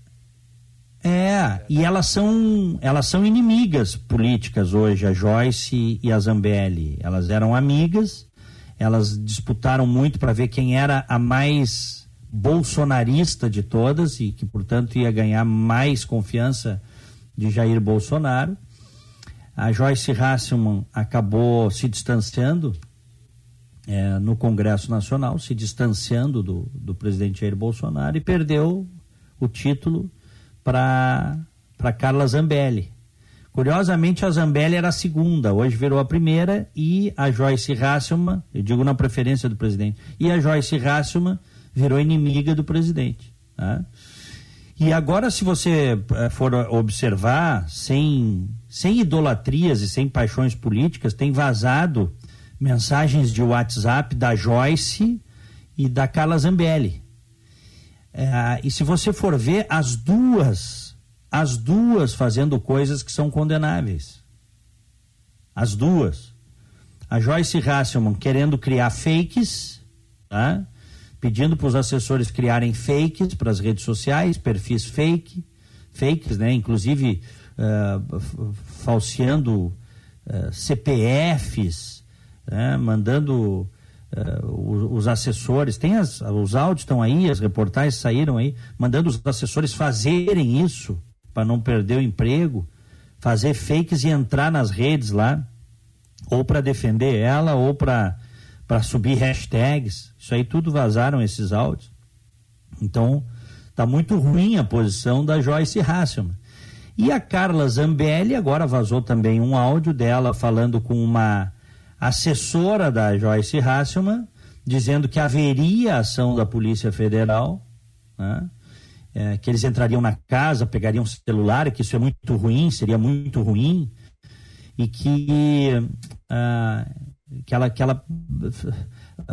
É, e elas são, elas são inimigas políticas hoje, a Joyce e a Zambelli. Elas eram amigas, elas disputaram muito para ver quem era a mais bolsonarista de todas e que, portanto, ia ganhar mais confiança de Jair Bolsonaro. A Joyce Hasselman acabou se distanciando é, no Congresso Nacional, se distanciando do, do presidente Jair Bolsonaro e perdeu o título para Carla Zambelli. Curiosamente, a Zambelli era a segunda, hoje virou a primeira, e a Joyce Hasselman, eu digo na preferência do presidente, e a Joyce Hasselman virou inimiga do presidente. Tá? E agora, se você eh, for observar, sem, sem idolatrias e sem paixões políticas, tem vazado mensagens de WhatsApp da Joyce e da Carla Zambelli. É, e se você for ver, as duas, as duas fazendo coisas que são condenáveis. As duas. A Joyce Hasselman querendo criar fakes, tá? Pedindo para os assessores criarem fakes para as redes sociais, perfis fake, fakes, né? Inclusive uh, falseando uh, CPFs, né? mandando uh, os, assessores, tem as, os áudios estão aí, as reportagens saíram aí, mandando os assessores fazerem isso para não perder o emprego, fazer fakes e entrar nas redes lá, ou para defender ela, ou para para subir hashtags. Isso aí tudo vazaram esses áudios. Então, tá muito ruim a posição da Joyce Hasselman. E a Carla Zambelli agora vazou também um áudio dela falando com uma assessora da Joyce Hasselman, dizendo que haveria ação da Polícia Federal, né? é, que eles entrariam na casa, pegariam celular, que isso é muito ruim, seria muito ruim, e que ah, que ela, que ela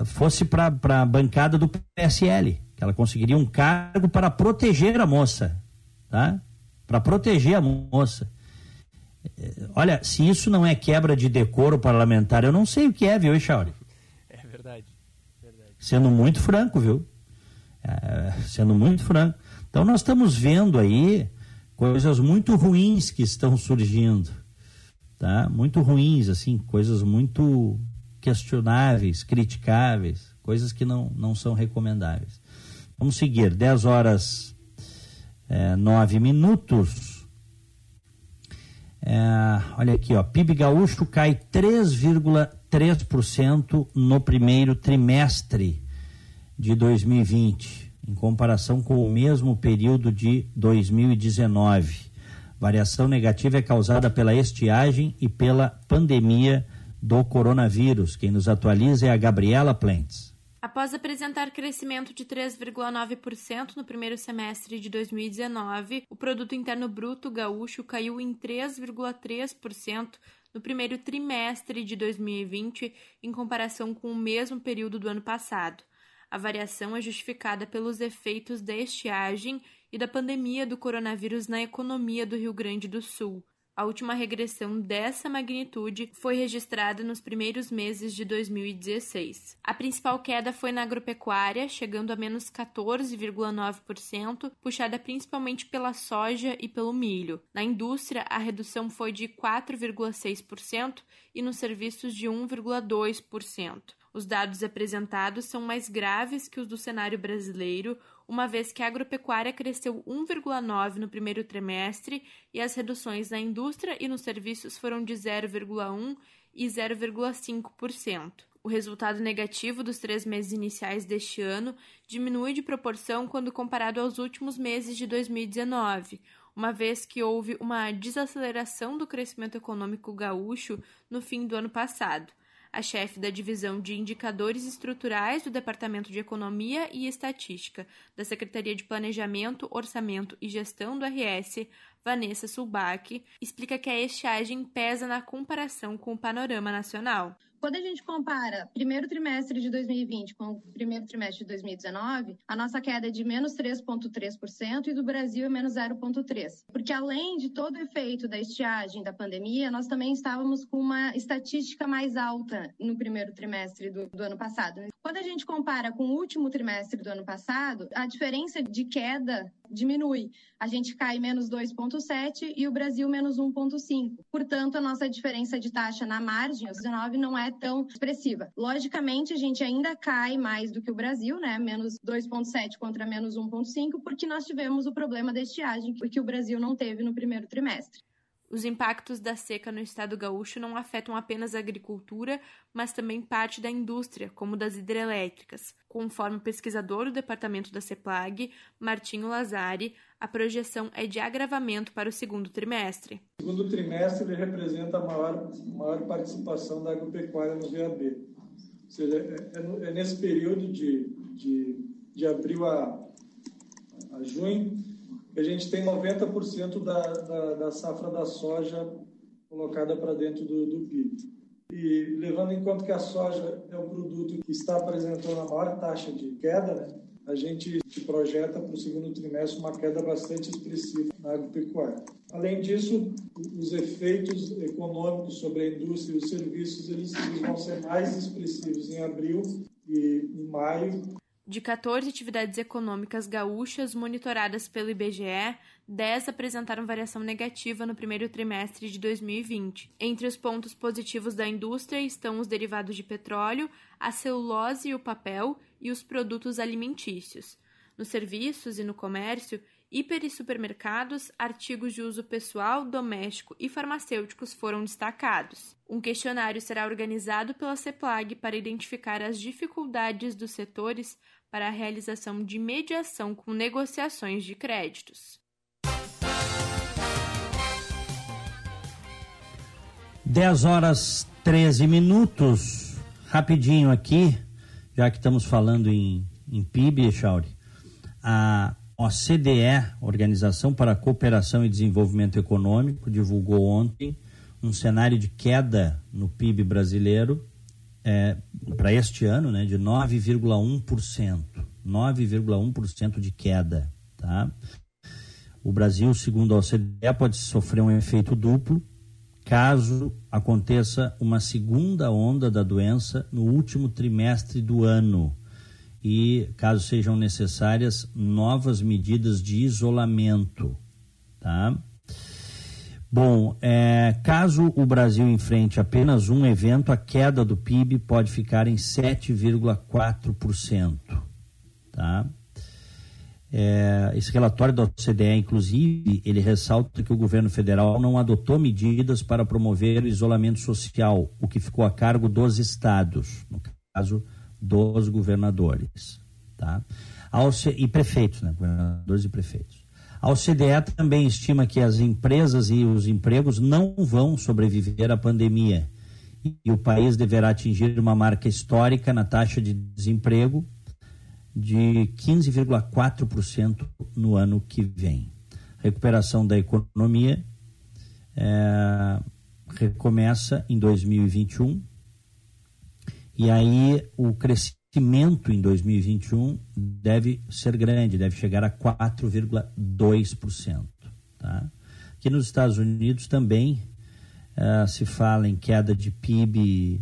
fosse para a bancada do PSL, que ela conseguiria um cargo para proteger a moça, tá? Para proteger a moça. Olha, se isso não é quebra de decoro parlamentar, eu não sei o que é, viu, Echauri? É verdade, verdade. Sendo muito franco, viu? É, sendo muito franco. Então nós estamos vendo aí coisas muito ruins que estão surgindo tá? Muito ruins, assim, coisas muito questionáveis, criticáveis, coisas que não, não são recomendáveis. Vamos seguir, 10 horas é, 9 minutos. É, olha aqui, ó, PIB gaúcho cai 3,3% no primeiro trimestre de 2020. em comparação com o mesmo período de 2019. Variação negativa é causada pela estiagem e pela pandemia do coronavírus. Quem nos atualiza é a Gabriela Plentes. Após apresentar crescimento de 3,9% no primeiro semestre de 2019, o produto interno bruto gaúcho caiu em 3,3% no primeiro trimestre de 2020 em comparação com o mesmo período do ano passado. A variação é justificada pelos efeitos da estiagem e da pandemia do coronavírus na economia do Rio Grande do Sul. A última regressão dessa magnitude foi registrada nos primeiros meses de 2016. A principal queda foi na agropecuária, chegando a menos 14,9%, puxada principalmente pela soja e pelo milho. Na indústria, a redução foi de 4,6% e nos serviços de 1,2%. Os dados apresentados são mais graves que os do cenário brasileiro, uma vez que a agropecuária cresceu 1,9% no primeiro trimestre e as reduções na indústria e nos serviços foram de 0,1% e 0,5%. O resultado negativo dos três meses iniciais deste ano diminui de proporção quando comparado aos últimos meses de 2019, uma vez que houve uma desaceleração do crescimento econômico gaúcho no fim do ano passado a chefe da divisão de indicadores estruturais do Departamento de Economia e Estatística da Secretaria de Planejamento, Orçamento e Gestão do RS, Vanessa Sulbach, explica que a estiagem pesa na comparação com o panorama nacional. Quando a gente compara primeiro trimestre de 2020 com o primeiro trimestre de 2019, a nossa queda é de menos 3,3% e do Brasil é menos 0,3%. Porque além de todo o efeito da estiagem da pandemia, nós também estávamos com uma estatística mais alta no primeiro trimestre do, do ano passado. Quando a gente compara com o último trimestre do ano passado, a diferença de queda diminui. A gente cai menos 2,7 e o Brasil menos 1,5. Portanto, a nossa diferença de taxa na margem, os 19, não é tão expressiva. Logicamente, a gente ainda cai mais do que o Brasil, né? Menos 2,7 contra menos 1,5, porque nós tivemos o problema da estiagem, que o Brasil não teve no primeiro trimestre. Os impactos da seca no estado gaúcho não afetam apenas a agricultura, mas também parte da indústria, como das hidrelétricas. Conforme o pesquisador do departamento da CEPLAG, Martinho Lazari, a projeção é de agravamento para o segundo trimestre. O segundo trimestre ele representa a maior, maior participação da agropecuária no VAB. Ou seja, é, é, é nesse período de, de, de abril a, a junho a gente tem 90% da, da, da, safra da soja colocada para dentro do, do PIB. E levando em conta que a soja é o produto que está apresentando a maior taxa de queda, né, a gente projeta para o segundo trimestre uma queda bastante expressiva na agropecuária. Além disso, os efeitos econômicos sobre a indústria e os serviços eles vão ser mais expressivos em abril e em maio de 14 atividades econômicas gaúchas monitoradas pelo IBGE, 10 apresentaram variação negativa no primeiro trimestre de 2020. Entre os pontos positivos da indústria estão os derivados de petróleo, a celulose e o papel e os produtos alimentícios. Nos serviços e no comércio, hiper e supermercados, artigos de uso pessoal, doméstico e farmacêuticos foram destacados. Um questionário será organizado pela CEPLAG para identificar as dificuldades dos setores para a realização de mediação com negociações de créditos. Dez horas 13 minutos. Rapidinho aqui, já que estamos falando em, em PIB, Chauri. A OCDE, Organização para a Cooperação e Desenvolvimento Econômico, divulgou ontem um cenário de queda no PIB brasileiro é, para este ano né, de 9,1%. 9,1% de queda. Tá? O Brasil, segundo a OCDE, pode sofrer um efeito duplo caso aconteça uma segunda onda da doença no último trimestre do ano e caso sejam necessárias novas medidas de isolamento, tá? Bom, é, caso o Brasil enfrente apenas um evento, a queda do PIB pode ficar em 7,4%. Tá? É, esse relatório da OCDE, inclusive, ele ressalta que o governo federal não adotou medidas para promover o isolamento social, o que ficou a cargo dos estados, no caso dos governadores. Tá? e prefeitos, né? governadores e prefeitos. A OCDE também estima que as empresas e os empregos não vão sobreviver à pandemia e o país deverá atingir uma marca histórica na taxa de desemprego de 15,4% no ano que vem. Recuperação da economia é, recomeça em 2021 e aí o crescimento em 2021 deve ser grande, deve chegar a 4,2%. Tá? Aqui nos Estados Unidos também uh, se fala em queda de PIB,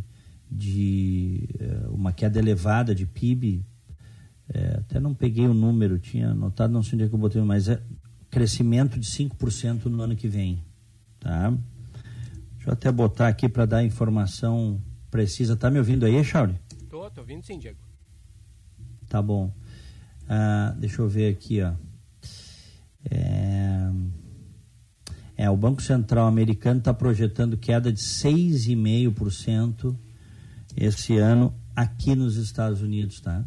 de uh, uma queda elevada de PIB. É, até não peguei o número, tinha anotado, não sei onde é que eu botei, mas é crescimento de 5% no ano que vem. Tá? Deixa eu até botar aqui para dar informação precisa. Tá me ouvindo aí, Charlie? Tô, tô ouvindo sim, Diego. Tá bom. Ah, deixa eu ver aqui, ó. É... É, o Banco Central americano está projetando queda de 6,5% esse ano aqui nos Estados Unidos, tá?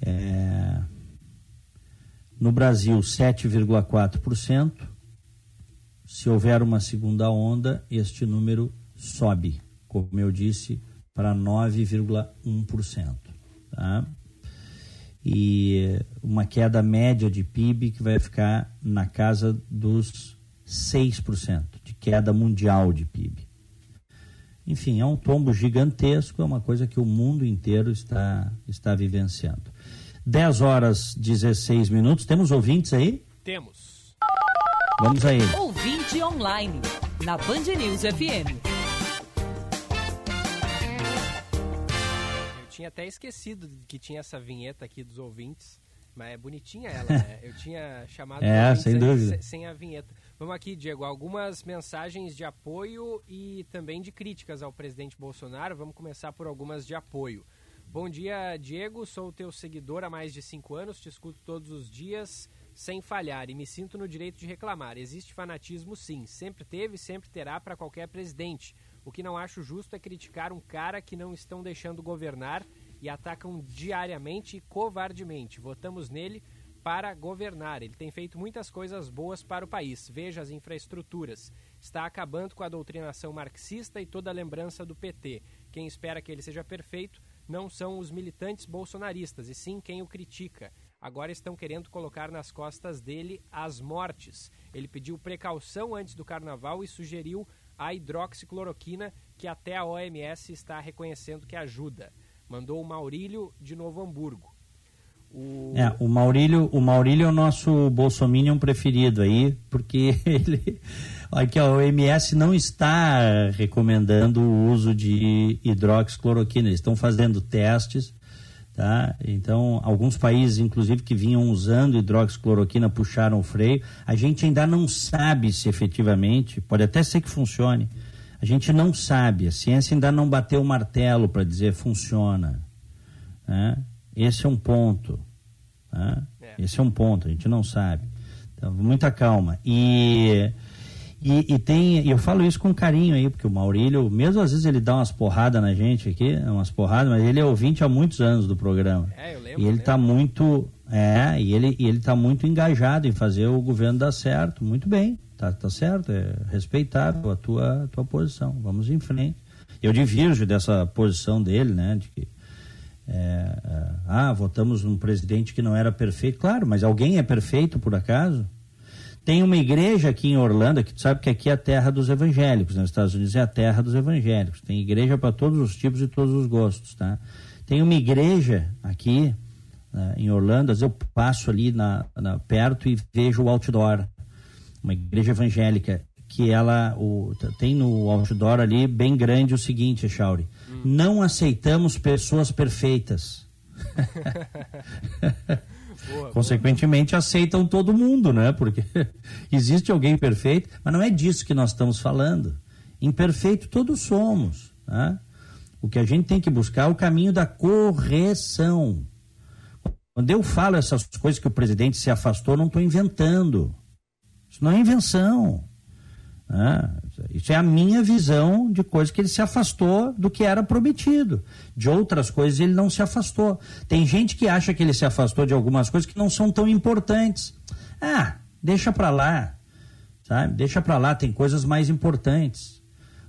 É, no Brasil, 7,4%. Se houver uma segunda onda, este número sobe, como eu disse, para 9,1%. Tá? E uma queda média de PIB que vai ficar na casa dos 6% de queda mundial de PIB. Enfim, é um tombo gigantesco, é uma coisa que o mundo inteiro está, está vivenciando. 10 horas 16 minutos. Temos ouvintes aí? Temos. Vamos aí. Ouvinte online, na Band News FM. Tinha até esquecido que tinha essa vinheta aqui dos ouvintes, mas é bonitinha ela, né? Eu tinha chamado é, sem dúvida. sem a vinheta. Vamos aqui, Diego, algumas mensagens de apoio e também de críticas ao presidente Bolsonaro. Vamos começar por algumas de apoio. Bom dia, Diego. Sou teu seguidor há mais de cinco anos. Te escuto todos os dias sem falhar e me sinto no direito de reclamar. Existe fanatismo, sim. Sempre teve e sempre terá para qualquer presidente. O que não acho justo é criticar um cara que não estão deixando governar e atacam diariamente e covardemente. Votamos nele para governar. Ele tem feito muitas coisas boas para o país. Veja as infraestruturas. Está acabando com a doutrinação marxista e toda a lembrança do PT. Quem espera que ele seja perfeito não são os militantes bolsonaristas, e sim quem o critica. Agora estão querendo colocar nas costas dele as mortes. Ele pediu precaução antes do carnaval e sugeriu a hidroxicloroquina, que até a OMS está reconhecendo que ajuda. Mandou o Maurílio de Novo Hamburgo. O... É, o Maurílio, o Maurílio é o nosso bolsominion preferido aí, porque ele aqui a OMS não está recomendando o uso de hidroxicloroquina, eles estão fazendo testes, tá? Então, alguns países inclusive que vinham usando hidroxicloroquina puxaram o freio. A gente ainda não sabe se efetivamente, pode até ser que funcione. A gente não sabe, a ciência ainda não bateu o martelo para dizer funciona, né? Esse é um ponto. Né? É. Esse é um ponto, a gente não sabe. Então, muita calma. E, e, e, tem, eu falo isso com carinho aí, porque o Maurílio, mesmo às vezes ele dá umas porradas na gente aqui, umas porradas, mas ele é ouvinte há muitos anos do programa. É, eu lembro. E ele está muito, é, e ele, e ele tá muito engajado em fazer o governo dar certo. Muito bem, tá, tá certo, é respeitável a tua, a tua posição. Vamos em frente. Eu divirjo dessa posição dele, né, de que é, é, ah, votamos num presidente que não era perfeito. Claro, mas alguém é perfeito por acaso? Tem uma igreja aqui em Orlando, que tu sabe que aqui é a terra dos evangélicos, nos Estados Unidos é a terra dos evangélicos. Tem igreja para todos os tipos e todos os gostos, tá? Tem uma igreja aqui uh, em Orlando, às vezes eu passo ali na, na, perto e vejo o outdoor, uma igreja evangélica, que ela o, tem no outdoor ali bem grande o seguinte, Chauri não aceitamos pessoas perfeitas. boa, Consequentemente, boa. aceitam todo mundo, né? Porque existe alguém perfeito, mas não é disso que nós estamos falando. Imperfeito todos somos. Né? O que a gente tem que buscar é o caminho da correção. Quando eu falo essas coisas que o presidente se afastou, não estou inventando. Isso não é invenção. Né? Isso é a minha visão de coisa que ele se afastou do que era prometido. De outras coisas ele não se afastou. Tem gente que acha que ele se afastou de algumas coisas que não são tão importantes. Ah, deixa para lá. Sabe? Deixa para lá, tem coisas mais importantes.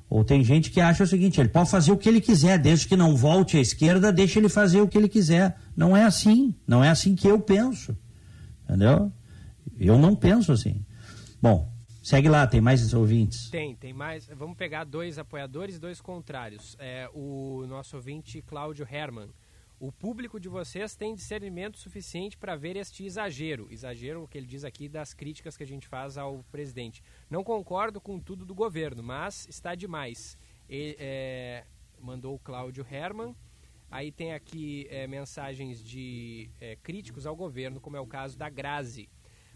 Ou tem gente que acha o seguinte, ele pode fazer o que ele quiser, desde que não volte à esquerda, deixa ele fazer o que ele quiser. Não é assim, não é assim que eu penso. Entendeu? Eu não penso assim. Bom, segue lá, tem mais ouvintes? Tem, tem mais. Vamos pegar dois apoiadores e dois contrários. É, o nosso ouvinte Cláudio Herman. O público de vocês tem discernimento suficiente para ver este exagero. Exagero, o que ele diz aqui, das críticas que a gente faz ao presidente. Não concordo com tudo do governo, mas está demais. E, é, mandou o Cláudio Herman. Aí tem aqui é, mensagens de é, críticos ao governo, como é o caso da Grazi.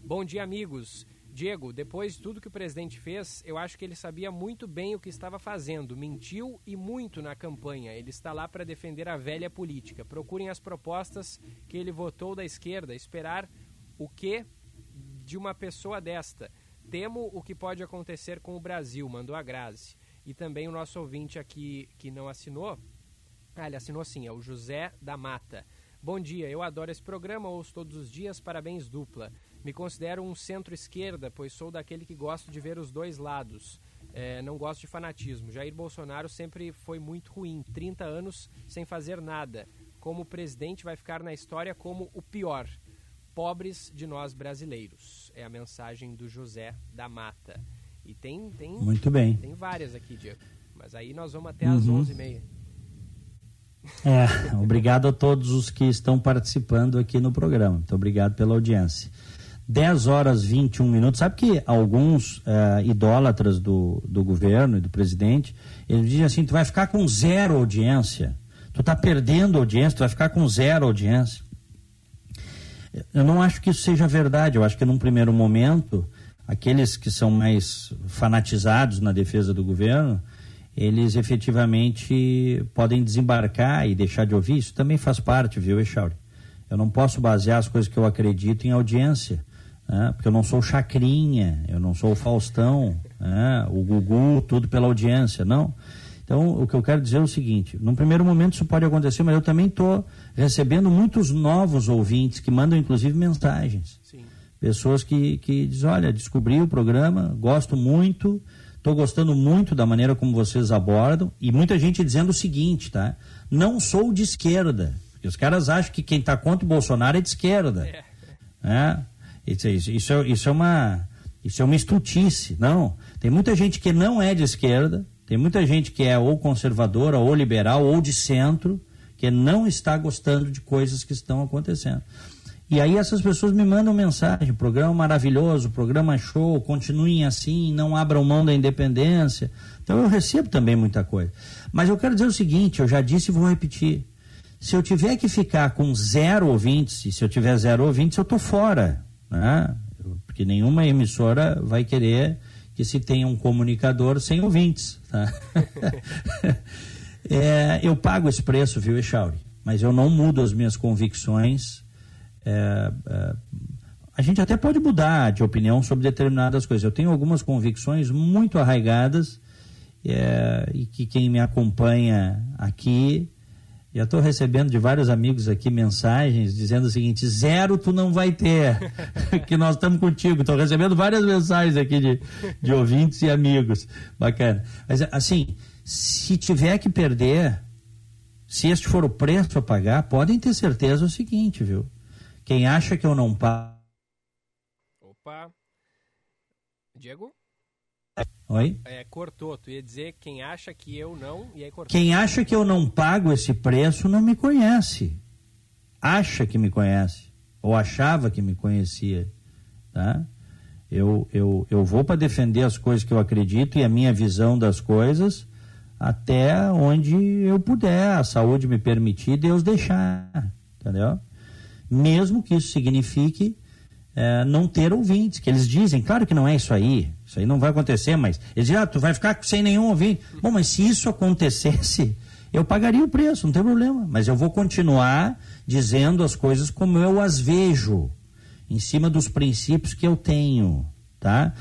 Bom dia, amigos. Diego, depois de tudo que o presidente fez, eu acho que ele sabia muito bem o que estava fazendo. Mentiu e muito na campanha. Ele está lá para defender a velha política. Procurem as propostas que ele votou da esquerda. Esperar o que de uma pessoa desta. Temo o que pode acontecer com o Brasil, mandou a Grazi. E também o nosso ouvinte aqui que não assinou. Ah, ele assinou sim, é o José da Mata. Bom dia, eu adoro esse programa, ouço todos os dias, parabéns dupla. Me considero um centro-esquerda, pois sou daquele que gosto de ver os dois lados. É, não gosto de fanatismo. Jair Bolsonaro sempre foi muito ruim, 30 anos sem fazer nada. Como presidente, vai ficar na história como o pior. Pobres de nós brasileiros. É a mensagem do José da Mata. E tem, tem, muito bem. tem várias aqui, Diego. Mas aí nós vamos até às Uhum. 11h30. É, obrigado a todos os que estão participando aqui no programa. Muito obrigado pela audiência. 10 horas 21 minutos. Sabe que alguns eh, idólatras do, do governo e do presidente, eles dizem assim, tu vai ficar com zero audiência. Tu está perdendo audiência, tu vai ficar com zero audiência. Eu não acho que isso seja verdade. Eu acho que num primeiro momento, aqueles que são mais fanatizados na defesa do governo, eles efetivamente podem desembarcar e deixar de ouvir. Isso também faz parte, viu, Echauri? Eu não posso basear as coisas que eu acredito em audiência, né? porque eu não sou o Chacrinha, eu não sou o Faustão, né? o Gugu, tudo pela audiência, não. Então, o que eu quero dizer é o seguinte: num primeiro momento isso pode acontecer, mas eu também estou recebendo muitos novos ouvintes que mandam, inclusive, mensagens. Sim. Pessoas que, que dizem: olha, descobri o programa, gosto muito, estou gostando muito da maneira como vocês abordam, e muita gente dizendo o seguinte, tá? Não sou de esquerda. Porque os caras acham que quem está contra o Bolsonaro é de esquerda. É. né? Isso, isso, isso, é, isso, é uma, isso é uma estutice. Não. Tem muita gente que não é de esquerda, tem muita gente que é ou conservadora, ou liberal, ou de centro, que não está gostando de coisas que estão acontecendo. E aí essas pessoas me mandam mensagem, programa maravilhoso, programa show, continuem assim, não abram mão da independência. Então eu recebo também muita coisa. Mas eu quero dizer o seguinte, eu já disse e vou repetir. Se eu tiver que ficar com zero ouvintes, e se eu tiver zero ouvintes, eu estou fora. Né? Porque nenhuma emissora vai querer que se tenha um comunicador sem ouvintes. Tá? é, eu pago esse preço, viu, Echauri? Mas eu não mudo as minhas convicções. É, é, a gente até pode mudar de opinião sobre determinadas coisas. Eu tenho algumas convicções muito arraigadas é, e que quem me acompanha aqui já estou recebendo de vários amigos aqui mensagens dizendo o seguinte: zero tu não vai ter, que nós estamos contigo. Estou recebendo várias mensagens aqui de, de ouvintes e amigos. Bacana. Mas assim, se tiver que perder, se este for o preço a pagar, podem ter certeza o seguinte, viu? Quem acha que eu não pago. Opa. Diego? Oi? É, cortou. Tu ia dizer quem acha que eu não, e aí cortou. Quem acha que eu não pago esse preço não me conhece. Acha que me conhece. Ou achava que me conhecia. Tá? Eu, eu, eu vou para defender as coisas que eu acredito e a minha visão das coisas até onde eu puder, a saúde me permitir, Deus deixar. Entendeu? Mesmo que isso signifique é, não ter ouvintes, que eles dizem, claro que não é isso aí, isso aí não vai acontecer, mas eles dizem, ah, tu vai ficar sem nenhum ouvinte. Bom, mas se isso acontecesse, eu pagaria o preço, não tem problema, mas eu vou continuar dizendo as coisas como eu as vejo, em cima dos princípios que eu tenho, tá?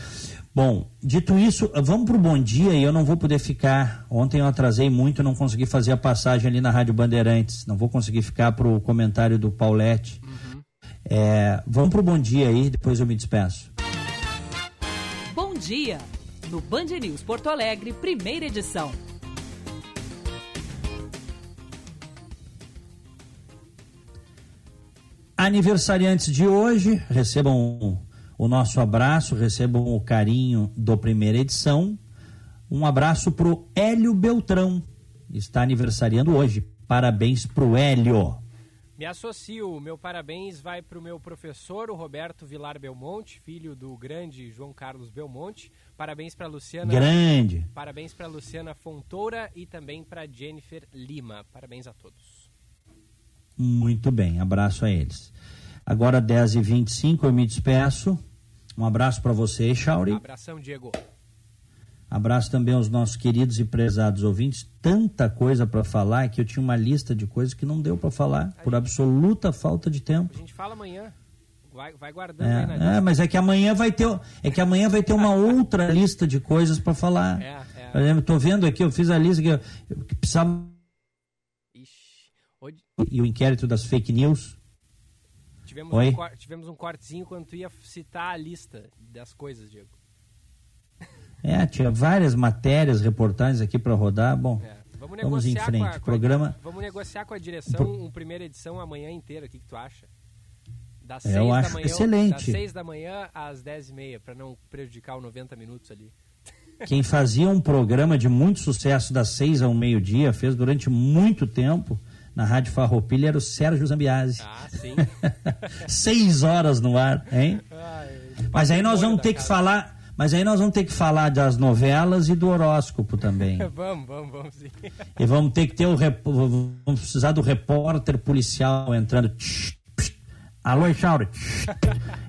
Bom, dito isso, vamos para o bom dia e eu não vou poder ficar. Ontem eu atrasei muito, não consegui fazer a passagem ali na Rádio Bandeirantes. Não vou conseguir ficar para o comentário do Paulette. Uhum. É, vamos para o bom dia aí, depois eu me despeço. Dia, no Band News Porto Alegre, primeira edição. Aniversariantes de hoje, recebam o nosso abraço, recebam o carinho do primeira edição. Um abraço pro Hélio Beltrão, está aniversariando hoje. Parabéns pro Hélio. Me associo, meu parabéns vai para o meu professor, o Roberto Vilar Belmonte, filho do grande João Carlos Belmonte. Parabéns para Luciana. Grande. Parabéns para Luciana Fontoura e também para Jennifer Lima. Parabéns a todos. Muito bem, abraço a eles. Agora 10h25 eu me despeço. Um abraço para você, Chauri. Abração, Diego. Abraço também aos nossos queridos e prezados ouvintes. Tanta coisa para falar que eu tinha uma lista de coisas que não deu para falar por absoluta falta de tempo. A gente fala amanhã. Vai, vai guardando é, aí na é, mas é que amanhã vai ter é que amanhã vai ter uma outra lista de coisas para falar. É, é. Por exemplo, tô vendo aqui, eu fiz a lista que, eu, que precisava hoje... e o inquérito das fake news. Tivemos, Oi? Um, tivemos um cortezinho quando tu ia citar a lista das coisas, Diego. É, tinha várias matérias, reportagens aqui para rodar. Bom, é. vamos, vamos em frente. A, Programa... Vamos negociar com a direção uma primeira edição amanhã inteira. O que, que tu acha? Das é, eu acho manhã, excelente. Das 6 da manhã às 10 e meia, para não prejudicar os 90 minutos ali. Quem fazia um programa de muito sucesso das 6 ao meio-dia, fez durante muito tempo na Rádio Farroupilha era o Sérgio Zambiase. Ah, sim. Seis horas no ar, hein? Ai, mas aí nós vamos ter que falar. Mas aí nós vamos ter que falar das novelas e do horóscopo também. vamos, vamos, vamos sim. E vamos ter que ter o vamos precisar do repórter policial entrando. Alô, Echauri.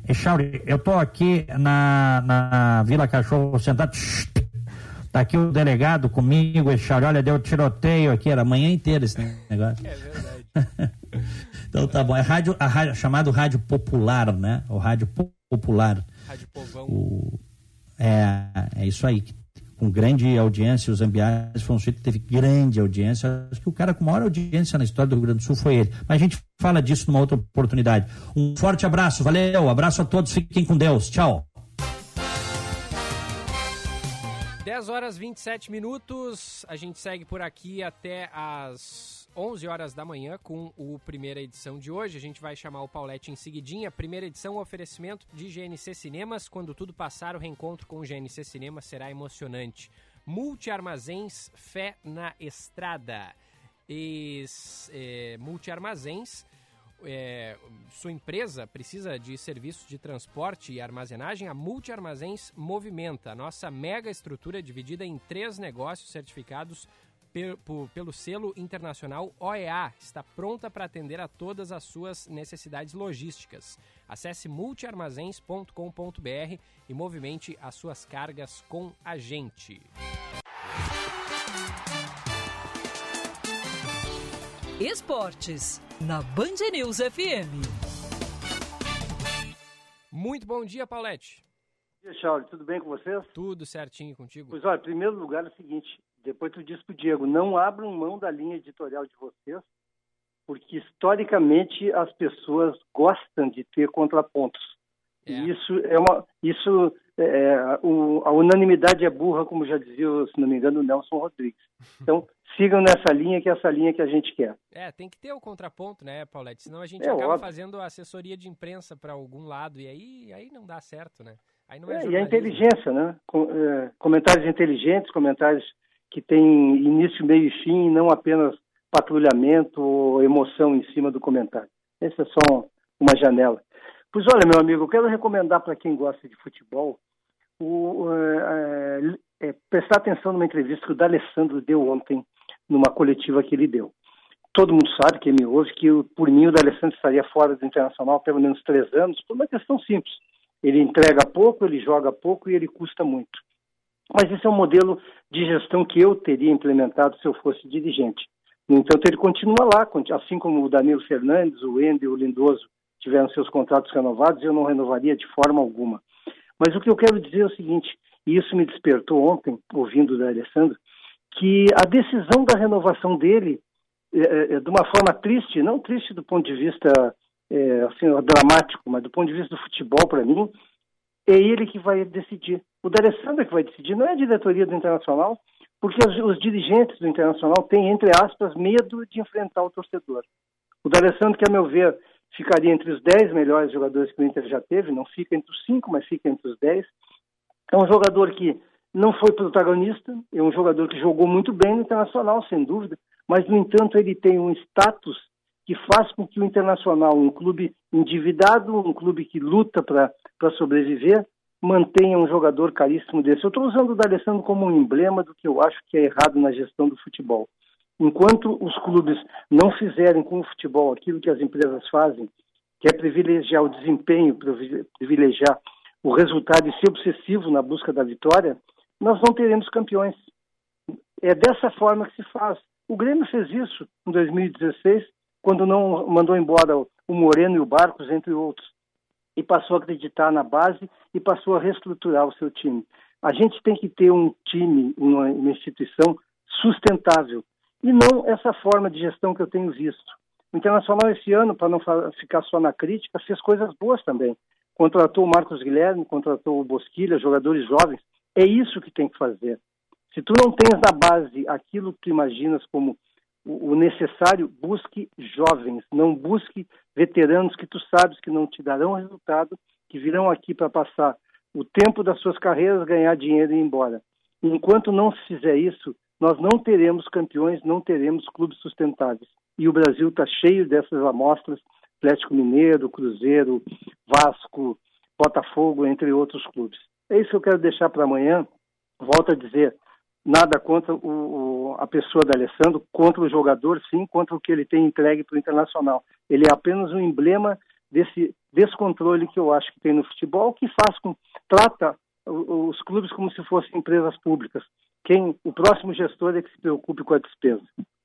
Echauri, eu tô aqui na, na Vila Cachorro sentado. Tá aqui o delegado comigo, esse olha, deu tiroteio aqui, era a manhã inteira esse negócio. É verdade. então tá bom. É rádio, a rádio, chamado Rádio Popular, né? O Rádio Popular. Rádio Povão. O, é, é isso aí. Com grande audiência, os Zambiás foi um sujeito que teve grande audiência. Acho que o cara com maior audiência na história do Rio Grande do Sul foi ele. Mas a gente fala disso numa outra oportunidade. Um forte abraço, valeu, abraço a todos, fiquem com Deus. Tchau. 10 horas 27 minutos. A gente segue por aqui até as 11 horas da manhã com o primeira edição de hoje. A gente vai chamar o Paulette em seguidinha. Primeira edição, oferecimento de GNC Cinemas. Quando tudo passar, o reencontro com o GNC Cinemas será emocionante. Multi Armazéns Fé na Estrada. E, é, Multi Armazéns é, sua empresa precisa de serviços de transporte e armazenagem, a Multi Armazéns movimenta. A nossa mega estrutura dividida em três negócios certificados pelo selo internacional OEA está pronta para atender a todas as suas necessidades logísticas. Acesse multiarmazéns.com.br e movimente as suas cargas com a gente. Esportes, na Band News FM. Muito bom dia, Paulette. Bom dia, Charles. Tudo bem com vocês? Tudo certinho contigo. Pois olha, em primeiro lugar é o seguinte, depois tu disse pro Diego, não abram mão da linha editorial de vocês, porque historicamente as pessoas gostam de ter contrapontos. É. E isso é uma, isso é, o, a unanimidade é burra, como já dizia, se não me engano, o Nelson Rodrigues. Então, sigam nessa linha, que é essa linha que a gente quer. É, tem que ter o contraponto, né, Paulette? Senão a gente é, acaba óbvio. fazendo assessoria de imprensa para algum lado e aí, aí não dá certo, né? Aí não é, é e a inteligência, né? Com, é, comentários inteligentes, comentários que têm início, meio e fim, não apenas patrulhamento ou emoção em cima do comentário. Essa é só uma janela. Pois olha, meu amigo, eu quero recomendar para quem gosta de futebol o, é, é, prestar atenção numa entrevista que o D'Alessandro deu ontem, numa coletiva que ele deu. Todo mundo sabe, quem me ouve, que por mim o D'Alessandro estaria fora do Internacional pelo menos três anos, por uma questão simples. Ele entrega pouco, ele joga pouco e ele custa muito. Mas esse é um modelo de gestão que eu teria implementado se eu fosse dirigente. No entanto, ele continua lá, assim como o Danilo Fernandes, o Ender, o Lindoso tiveram seus contratos renovados, eu não renovaria de forma alguma. Mas o que eu quero dizer é o seguinte: e isso me despertou ontem, ouvindo da Alessandro, que a decisão da renovação dele, é, é, é, de uma forma triste, não triste do ponto de vista é, assim, dramático, mas do ponto de vista do futebol, para mim, é ele que vai decidir. O D'Alessandro que vai decidir, não é a diretoria do Internacional, porque os, os, dirigentes do Internacional têm, entre aspas, medo de enfrentar o torcedor. O D'Alessandro, que a meu ver, ficaria entre os 10 melhores jogadores que o Inter já teve, não fica entre os 5, mas fica entre os 10. É um jogador que não foi protagonista, é um jogador que jogou muito bem no Internacional, sem dúvida, mas, no entanto, ele tem um status que faz com que o Internacional, um clube endividado, um clube que luta para sobreviver, mantenha um jogador caríssimo desse. Eu estou usando o D'Alessandro como um emblema do que eu acho que é errado na gestão do futebol. Enquanto os clubes não fizerem com o futebol aquilo que as empresas fazem, que é privilegiar o desempenho, privilegiar o resultado e ser obsessivo na busca da vitória, nós não teremos campeões. É dessa forma que se faz. O Grêmio fez isso em 2016, quando não mandou embora o Moreno e o Barcos, entre outros, e passou a acreditar na base e passou a reestruturar o seu time. A gente tem que ter um time, uma, uma instituição sustentável, e não essa forma de gestão que eu tenho visto. O Internacional esse ano, para não ficar só na crítica, fez coisas boas também. Contratou o Marcos Guilherme, contratou o Bosquilha, jogadores jovens. É isso que tem que fazer. Se tu não tens na base aquilo que tu imaginas como o necessário, busque jovens, não busque veteranos que tu sabes que não te darão resultado, que virão aqui para passar o tempo das suas carreiras, ganhar dinheiro e ir embora. Enquanto não se fizer isso, nós não teremos campeões, não teremos clubes sustentáveis. E o Brasil está cheio dessas amostras, Atlético Mineiro, Cruzeiro, Vasco, Botafogo, entre outros clubes. É isso que eu quero deixar para amanhã. Volto a dizer, nada contra o, a pessoa da Alessandro, contra o jogador, sim, contra o que ele tem entregue para o Internacional. Ele é apenas um emblema desse descontrole que eu acho que tem no futebol, que faz com trata os clubes como se fossem empresas públicas quem o próximo gestor é que se preocupe com a despesa.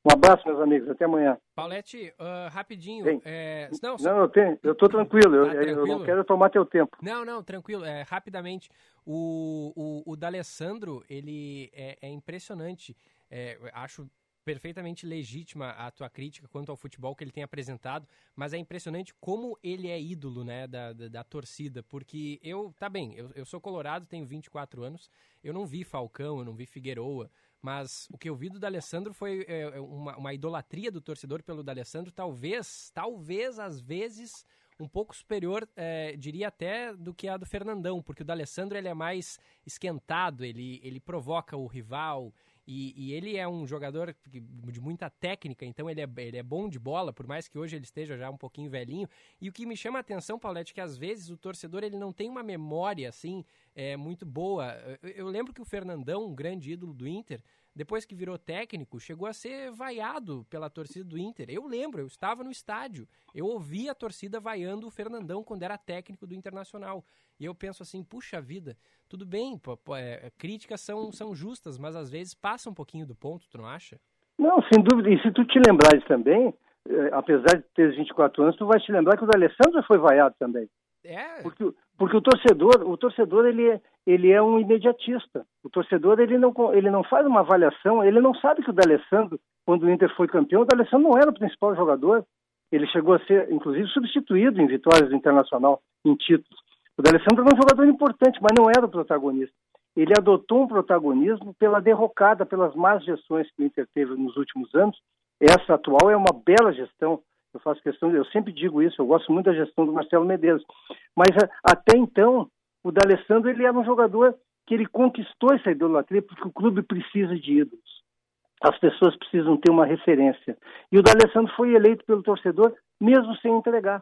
Um abraço, meus amigos. Até amanhã. Paulette, uh, rapidinho. É... Não, só... não, eu tenho. Eu estou tranquilo. Eu, tranquilo. eu, não quero tomar teu tempo. Não, não, tranquilo. É, rapidamente. O, o, o D'Alessandro, ele é, é impressionante. É, acho perfeitamente legítima a tua crítica quanto ao futebol que ele tem apresentado, mas é impressionante como ele é ídolo, né, da, da, da torcida, porque eu, tá bem, eu, eu sou colorado, tenho 24 anos, eu não vi Falcão, eu não vi Figueroa, mas o que eu vi do D'Alessandro foi é, é uma, uma idolatria do torcedor pelo D'Alessandro, talvez, talvez, às vezes, um pouco superior, é, diria até, do que a do Fernandão, porque o D'Alessandro ele é mais esquentado, ele, ele provoca o rival, e, e, ele é um jogador de muita técnica, então ele é, ele é bom de bola, por mais que hoje ele esteja já um pouquinho velhinho. E o que me chama a atenção, Paulette, é que às vezes o torcedor ele não tem uma memória assim é, muito boa. Eu, eu lembro que o Fernandão, um grande ídolo do Inter, depois que virou técnico, chegou a ser vaiado pela torcida do Inter. Eu lembro, eu estava no estádio, eu ouvi a torcida vaiando o Fernandão quando era técnico do Internacional. E eu penso assim, puxa vida, tudo bem, pô, pô, é, críticas são, são justas, mas às vezes passa um pouquinho do ponto, tu não acha? Não, sem dúvida. E se tu te lembrares também, eh, apesar de ter 24 anos, tu vai te lembrar que o Alessandro foi vaiado também. É. Porque, porque o torcedor, o torcedor ele é, ele é um imediatista. O torcedor ele não, ele não faz uma avaliação, ele não sabe que o D'Alessandro, quando o Inter foi campeão, o D'Alessandro não era o principal jogador. Ele chegou a ser, inclusive, substituído em vitórias internacional, em títulos. O D'Alessandro era um jogador importante, mas não era o protagonista. Ele adotou um protagonismo pela derrocada, pelas más gestões que o Inter teve nos últimos anos. Essa atual é uma bela gestão. Eu faço questão, eu sempre digo isso, eu gosto muito da gestão do Marcelo Medeiros. Mas até então, o D'Alessandro ele era um jogador que ele conquistou essa idolatria porque o clube precisa de ídolos. As pessoas precisam ter uma referência. E o D'Alessandro foi eleito pelo torcedor mesmo sem entregar.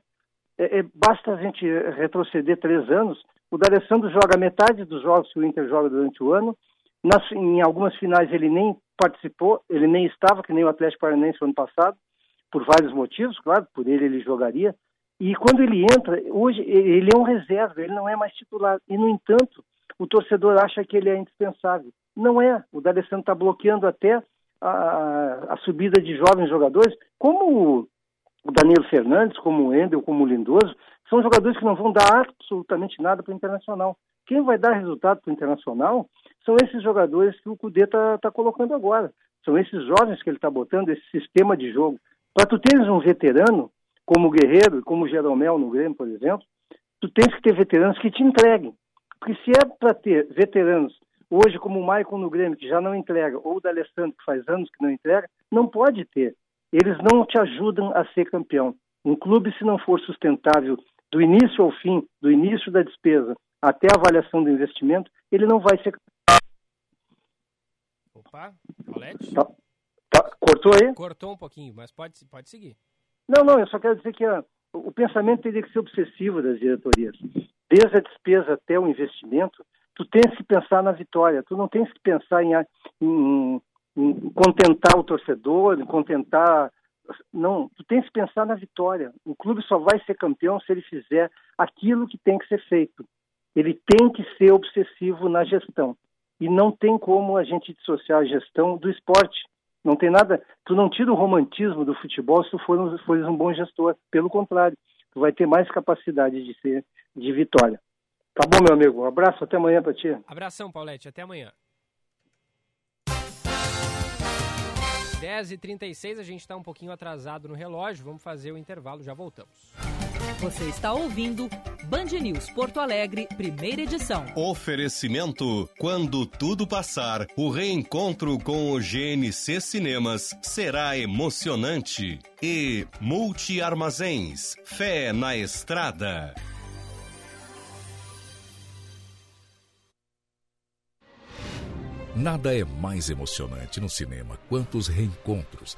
É, é, basta a gente retroceder três anos. O D'Alessandro joga metade dos jogos que o Inter joga durante o ano. Nas, em algumas finais ele nem participou, ele nem estava, que nem o Atlético Paranaense no ano passado, por vários motivos, claro, por ele ele jogaria. E quando ele entra, hoje ele é um reserva, ele não é mais titular. E, no entanto, o torcedor acha que ele é indispensável. Não é. O D'Alessandro está bloqueando até a, a, subida de jovens jogadores, como o Danilo Fernandes, como o Endel, como o Lindoso, são jogadores que não vão dar absolutamente nada para o Internacional. Quem vai dar resultado para o Internacional são esses jogadores que o Cudê está tá colocando agora. São esses jovens que ele está botando, esse sistema de jogo. Para tu teres um veterano, como o Guerreiro e como o Jeromel no Grêmio, por exemplo, tu tens que ter veteranos que te entreguem. Porque se é para ter veteranos, hoje como o Maicon no Grêmio, que já não entrega, ou o D'Alessandro, que faz anos que não entrega, não pode ter. Eles não te ajudam a ser campeão. Um clube, se não for sustentável do início ao fim, do início da despesa até a avaliação do investimento, ele não vai ser. Opa, Paulette? Tá, tá, cortou aí? Cortou um pouquinho, mas pode, pode seguir. Não, não, eu só quero dizer que a, o pensamento teria que ser obsessivo das diretorias. Desde a despesa até o investimento, tu tens que pensar na vitória, tu não tens que pensar em, em, em contentar o torcedor, em contentar não, tu tens que pensar na vitória. O clube só vai ser campeão se ele fizer aquilo que tem que ser feito. Ele tem que ser obsessivo na gestão. E não tem como a gente dissociar a gestão do esporte. Não tem nada. Tu não tira o romantismo do futebol se tu for fores um bom gestor. Pelo contrário, tu vai ter mais capacidade de ser de vitória. Tá bom, meu amigo. Um abraço, até amanhã para ti. Abração, Paulette, até amanhã. 10h36, a gente está um pouquinho atrasado no relógio, vamos fazer o intervalo, já voltamos. Você está ouvindo Band News Porto Alegre, primeira edição. Oferecimento: quando tudo passar, o reencontro com o GNC Cinemas será emocionante. E Multi Armazéns, fé na estrada. Nada é mais emocionante no cinema quanto os reencontros.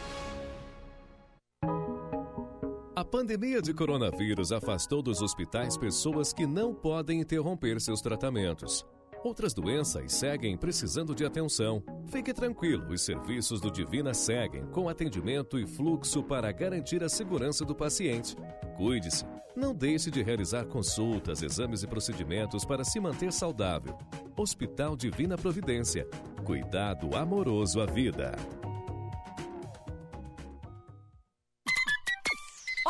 Pandemia de coronavírus afastou dos hospitais pessoas que não podem interromper seus tratamentos. Outras doenças seguem precisando de atenção. Fique tranquilo, os serviços do Divina seguem com atendimento e fluxo para garantir a segurança do paciente. Cuide-se. Não deixe de realizar consultas, exames e procedimentos para se manter saudável. Hospital Divina Providência. Cuidado amoroso à vida.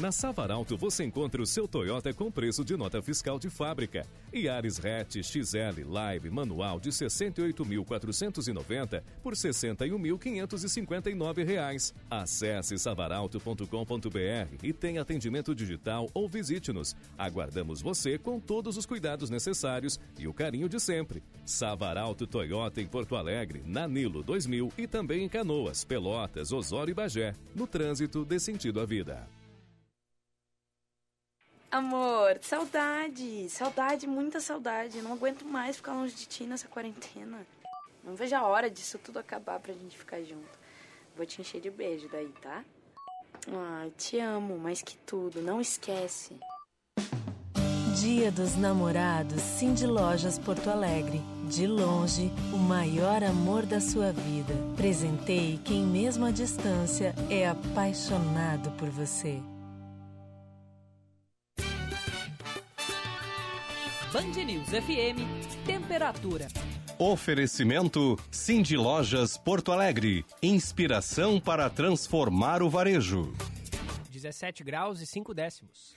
Na Savaralto você encontra o seu Toyota com preço de nota fiscal de fábrica. Yaris Hatch XL Live manual de 68.490 por 61.559 reais. Acesse savaralto.com.br e tenha atendimento digital ou visite-nos. Aguardamos você com todos os cuidados necessários e o carinho de sempre. Savaralto Toyota em Porto Alegre, na Nilo 2000 e também em Canoas, Pelotas, Osório e Bagé. No trânsito dê sentido à vida. Amor, saudade, saudade, muita saudade. Eu não aguento mais ficar longe de ti nessa quarentena. Não vejo a hora disso tudo acabar pra gente ficar junto. Vou te encher de beijo daí, tá? Ah, te amo, mais que tudo, não esquece. Dia dos Namorados, Cindy Lojas Porto Alegre. De longe, o maior amor da sua vida. Presentei quem mesmo à distância é apaixonado por você. Band News FM, temperatura. Oferecimento Cindy Lojas Porto Alegre. Inspiração para transformar o varejo. 17 graus e 5 décimos.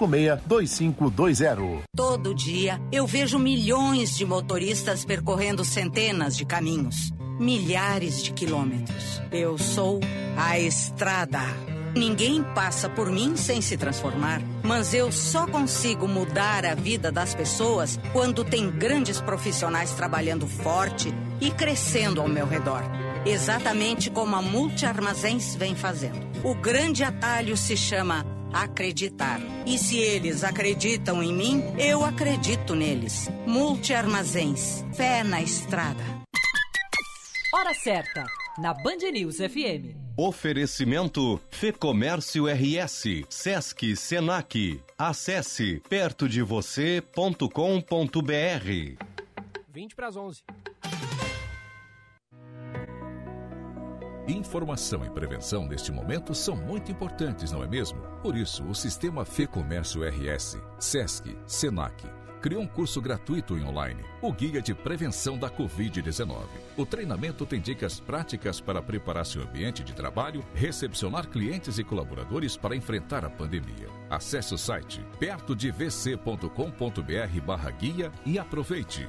5526-2520. Todo dia eu vejo milhões de motoristas percorrendo centenas de caminhos. milhares de quilômetros. Eu sou a estrada. Ninguém passa por mim sem se transformar, mas eu só consigo mudar a vida das pessoas quando tem grandes profissionais trabalhando forte e crescendo ao meu redor. Exatamente como a Multi Armazéns vem fazendo. O grande atalho se chama acreditar. E se eles acreditam em mim, eu acredito neles. Multi Armazéns. Fé na estrada. Hora certa, na Band News FM. Oferecimento Fê Comércio RS, Sesc Senac. Acesse perto de você.com.br. 20 para as 11. Informação e prevenção neste momento são muito importantes, não é mesmo? Por isso, o Sistema Fê Comércio RS, SESC, SENAC, criou um curso gratuito e online, o Guia de Prevenção da Covid-19. O treinamento tem dicas práticas para preparar seu ambiente de trabalho, recepcionar clientes e colaboradores para enfrentar a pandemia. Acesse o site pertodevc.com.br barra guia e aproveite.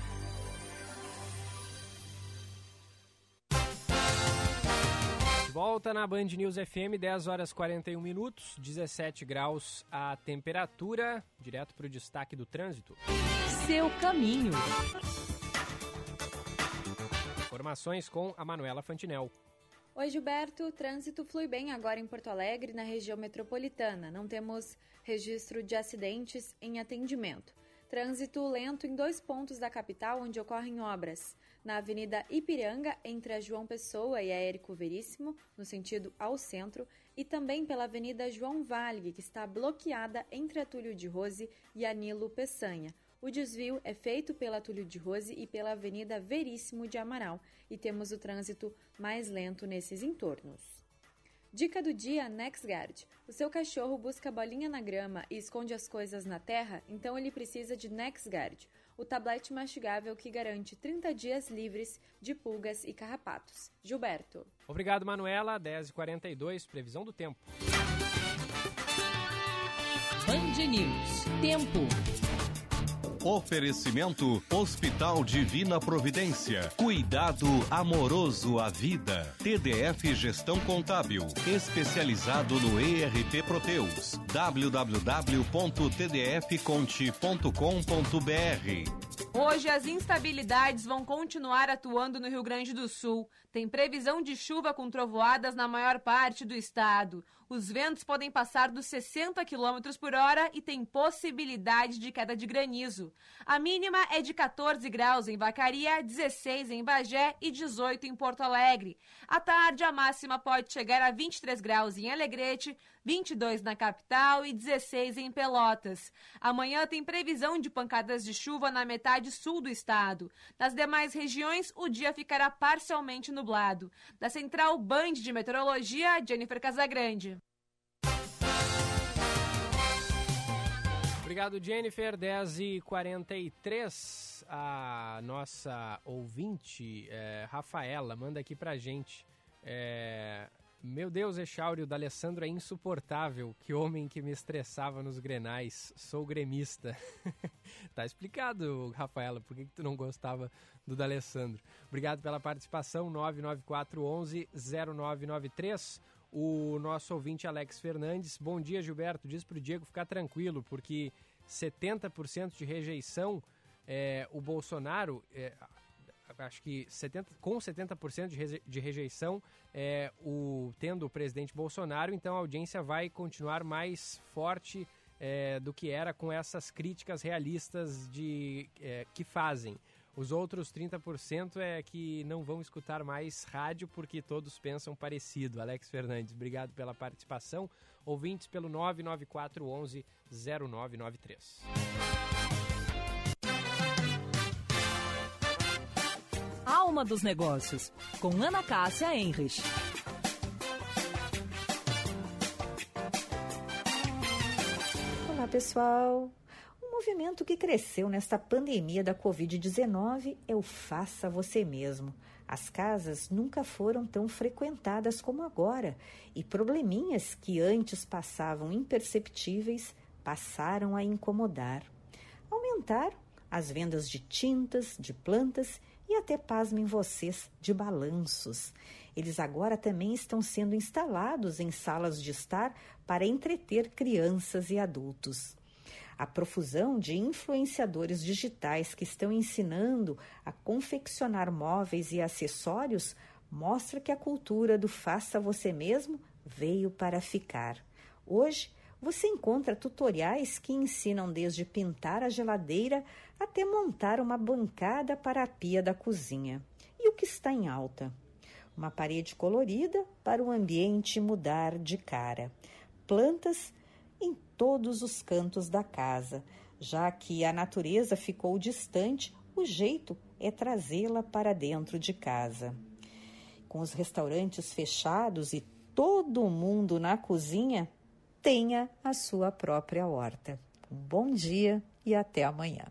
Volta na Band News FM, 10 horas 41 minutos, 17 graus a temperatura. Direto para o destaque do trânsito. Seu caminho. Informações com a Manuela Fantinel. Oi, Gilberto. O trânsito flui bem agora em Porto Alegre, na região metropolitana. Não temos registro de acidentes em atendimento. Trânsito lento em dois pontos da capital onde ocorrem obras. Na Avenida Ipiranga, entre a João Pessoa e a Érico Veríssimo, no sentido ao centro, e também pela Avenida João Vale, que está bloqueada entre a Túlio de Rose e a Nilo Peçanha. O desvio é feito pela Túlio de Rose e pela Avenida Veríssimo de Amaral e temos o trânsito mais lento nesses entornos. Dica do dia NexGuard. O seu cachorro busca bolinha na grama e esconde as coisas na terra, então ele precisa de NexGuard, o tablete mastigável que garante 30 dias livres de pulgas e carrapatos. Gilberto. Obrigado, Manuela. 10h42, previsão do tempo. Band News. Tempo. Oferecimento Hospital Divina Providência. Cuidado amoroso à vida. TDF Gestão Contábil. Especializado no ERP Proteus. www.tdfconte.com.br Hoje as instabilidades vão continuar atuando no Rio Grande do Sul. Tem previsão de chuva com trovoadas na maior parte do estado. Os ventos podem passar dos 60 km por hora e tem possibilidade de queda de granizo. A mínima é de 14 graus em Vacaria, 16 em Bagé e 18 em Porto Alegre. À tarde, a máxima pode chegar a 23 graus em Alegrete, 22 na capital e 16 em Pelotas. Amanhã tem previsão de pancadas de chuva na metade sul do estado. Nas demais regiões, o dia ficará parcialmente nublado. Da Central Band de Meteorologia, Jennifer Casagrande. Obrigado, Jennifer. 10h43. A nossa ouvinte, é, Rafaela, manda aqui pra gente. É, meu Deus, Echauri, o da Alessandro é insuportável. Que homem que me estressava nos grenais. Sou gremista. tá explicado, Rafaela, por que, que tu não gostava do D'Alessandro. Obrigado pela participação. 99411 0993 o nosso ouvinte Alex Fernandes. Bom dia, Gilberto. Diz para o Diego ficar tranquilo, porque 70% de rejeição, é, o Bolsonaro, é, acho que 70, com 70% de, reje, de rejeição, é, o, tendo o presidente Bolsonaro, então a audiência vai continuar mais forte é, do que era com essas críticas realistas de, é, que fazem. Os outros 30% é que não vão escutar mais rádio porque todos pensam parecido. Alex Fernandes, obrigado pela participação. Ouvintes pelo 99411 0993. Alma dos Negócios, com Ana Cássia Enrich. Olá, pessoal movimento que cresceu nesta pandemia da Covid-19 é o faça você mesmo. As casas nunca foram tão frequentadas como agora e probleminhas que antes passavam imperceptíveis passaram a incomodar. Aumentaram as vendas de tintas, de plantas e até, pasmem vocês, de balanços. Eles agora também estão sendo instalados em salas de estar para entreter crianças e adultos. A profusão de influenciadores digitais que estão ensinando a confeccionar móveis e acessórios mostra que a cultura do faça você mesmo veio para ficar. Hoje, você encontra tutoriais que ensinam desde pintar a geladeira até montar uma bancada para a pia da cozinha. E o que está em alta? Uma parede colorida para o ambiente mudar de cara. Plantas em todos os cantos da casa. Já que a natureza ficou distante, o jeito é trazê-la para dentro de casa. Com os restaurantes fechados e todo mundo na cozinha, tenha a sua própria horta. Um bom dia e até amanhã.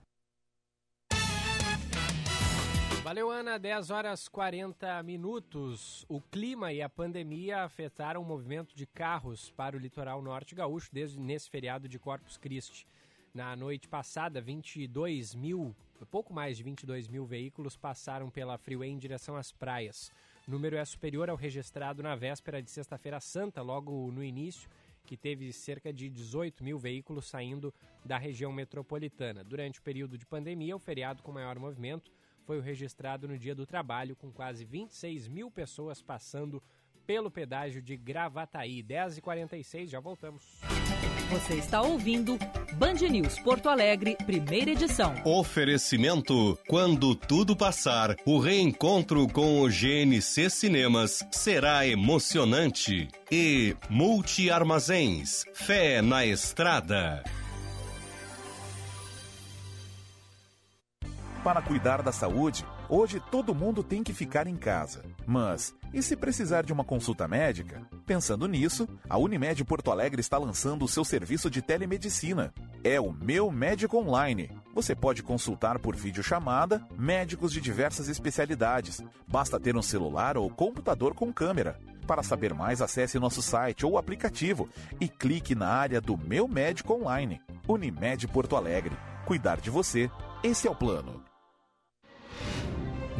Valeu, Ana. 10 horas 40 minutos. O clima e a pandemia afetaram o movimento de carros para o litoral norte gaúcho desde nesse feriado de Corpus Christi. Na noite passada, 22 mil, pouco mais de 22 mil veículos passaram pela Freeway em direção às praias. O número é superior ao registrado na véspera de Sexta-feira Santa, logo no início, que teve cerca de 18 mil veículos saindo da região metropolitana. Durante o período de pandemia, o feriado com maior movimento foi o registrado no Dia do Trabalho, com quase 26 mil pessoas passando pelo pedágio de Gravataí. 10h46, já voltamos. Você está ouvindo Band News Porto Alegre, primeira edição. Oferecimento: quando tudo passar, o reencontro com o GNC Cinemas será emocionante. E Multi Armazéns, fé na estrada. Para cuidar da saúde, hoje todo mundo tem que ficar em casa. Mas e se precisar de uma consulta médica? Pensando nisso, a Unimed Porto Alegre está lançando o seu serviço de telemedicina. É o Meu Médico Online. Você pode consultar por videochamada médicos de diversas especialidades. Basta ter um celular ou computador com câmera. Para saber mais, acesse nosso site ou aplicativo e clique na área do Meu Médico Online. Unimed Porto Alegre. Cuidar de você, esse é o plano.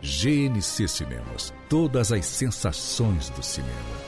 GNC Cinemas. Todas as sensações do cinema.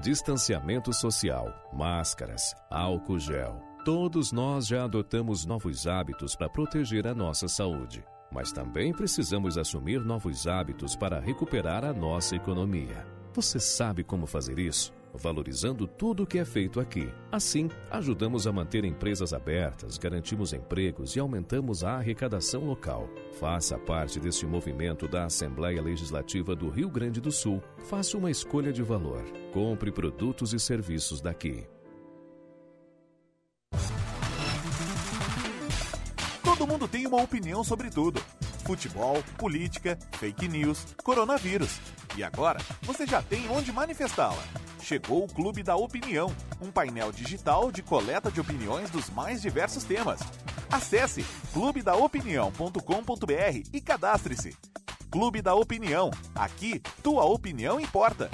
Distanciamento social, máscaras, álcool gel. Todos nós já adotamos novos hábitos para proteger a nossa saúde. Mas também precisamos assumir novos hábitos para recuperar a nossa economia. Você sabe como fazer isso? Valorizando tudo o que é feito aqui. Assim, ajudamos a manter empresas abertas, garantimos empregos e aumentamos a arrecadação local. Faça parte deste movimento da Assembleia Legislativa do Rio Grande do Sul. Faça uma escolha de valor. Compre produtos e serviços daqui. Todo mundo tem uma opinião sobre tudo: futebol, política, fake news, coronavírus. E agora você já tem onde manifestá-la. Chegou o Clube da Opinião, um painel digital de coleta de opiniões dos mais diversos temas. Acesse clubedaopinião.com.br e cadastre-se. Clube da Opinião. Aqui, tua opinião importa.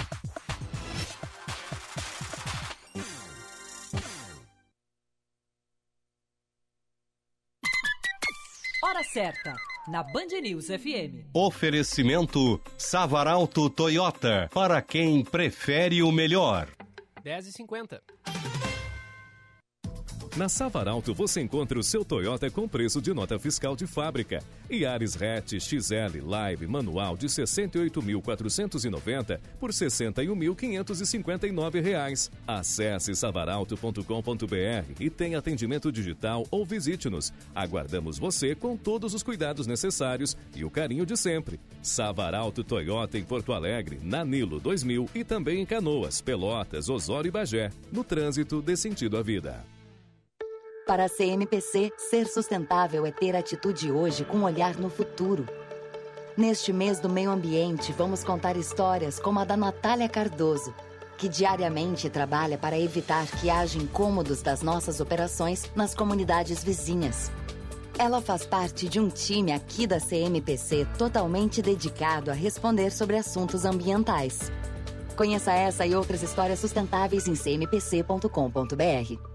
Hora certa, na Band News FM. Oferecimento Savaralto Toyota, para quem prefere o melhor. 10h50. Na Savaralto você encontra o seu Toyota com preço de nota fiscal de fábrica. Yaris Hatch XL Live manual de R$ 68.490 por 61.559 reais. Acesse savaralto.com.br e tenha atendimento digital ou visite-nos. Aguardamos você com todos os cuidados necessários e o carinho de sempre. Savaralto Toyota em Porto Alegre, na Nilo 2000 e também em Canoas, Pelotas, Osório e Bagé. No trânsito dê sentido à vida. Para a CMPC, ser sustentável é ter atitude hoje com olhar no futuro. Neste mês do meio ambiente, vamos contar histórias como a da Natália Cardoso, que diariamente trabalha para evitar que haja incômodos das nossas operações nas comunidades vizinhas. Ela faz parte de um time aqui da CMPC totalmente dedicado a responder sobre assuntos ambientais. Conheça essa e outras histórias sustentáveis em cmpc.com.br.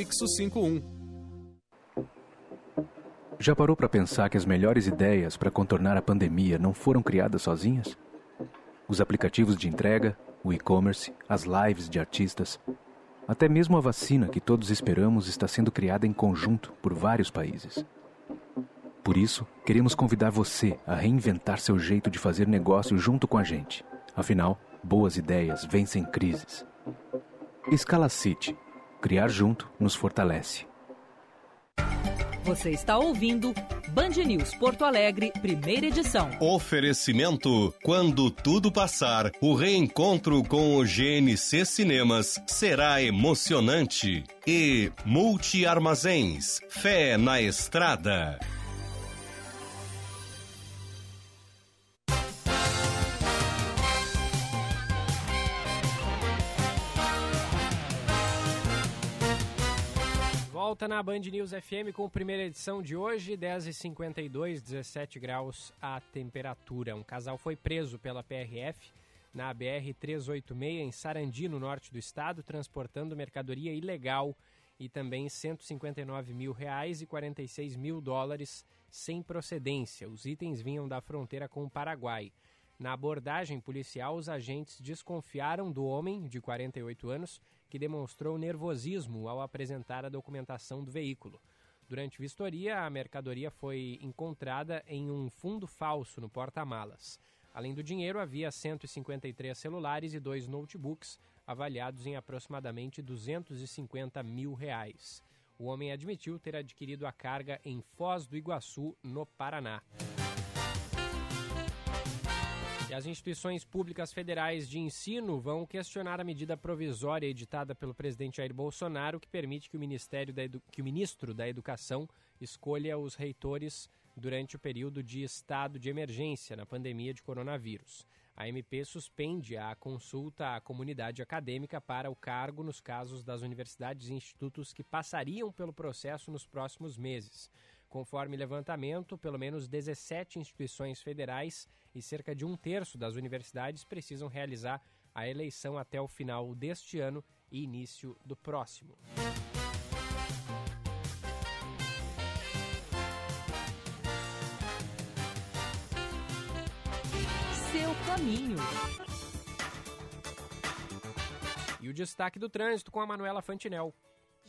Prefixo 51. Já parou para pensar que as melhores ideias para contornar a pandemia não foram criadas sozinhas? Os aplicativos de entrega, o e-commerce, as lives de artistas, até mesmo a vacina que todos esperamos está sendo criada em conjunto por vários países. Por isso, queremos convidar você a reinventar seu jeito de fazer negócio junto com a gente. Afinal, boas ideias vencem crises. Escala City. Criar junto nos fortalece. Você está ouvindo Band News Porto Alegre, primeira edição. Oferecimento: quando tudo passar, o reencontro com o GNC Cinemas será emocionante. E Multi Armazéns, fé na estrada. Volta na Band News FM com a primeira edição de hoje, 10h52, 17 graus a temperatura. Um casal foi preso pela PRF na BR-386 em Sarandi, no norte do estado, transportando mercadoria ilegal e também 159 mil reais e 46 mil dólares sem procedência. Os itens vinham da fronteira com o Paraguai. Na abordagem policial, os agentes desconfiaram do homem, de 48 anos, que demonstrou nervosismo ao apresentar a documentação do veículo. Durante vistoria, a mercadoria foi encontrada em um fundo falso no porta-malas. Além do dinheiro, havia 153 celulares e dois notebooks, avaliados em aproximadamente 250 mil reais. O homem admitiu ter adquirido a carga em Foz do Iguaçu, no Paraná. E as instituições públicas federais de ensino vão questionar a medida provisória editada pelo presidente Jair Bolsonaro que permite que o, Ministério da Edu... que o ministro da Educação escolha os reitores durante o período de estado de emergência na pandemia de coronavírus. A MP suspende a consulta à comunidade acadêmica para o cargo nos casos das universidades e institutos que passariam pelo processo nos próximos meses. Conforme levantamento, pelo menos 17 instituições federais e cerca de um terço das universidades precisam realizar a eleição até o final deste ano e início do próximo. Seu caminho. E o destaque do trânsito com a Manuela Fantinel.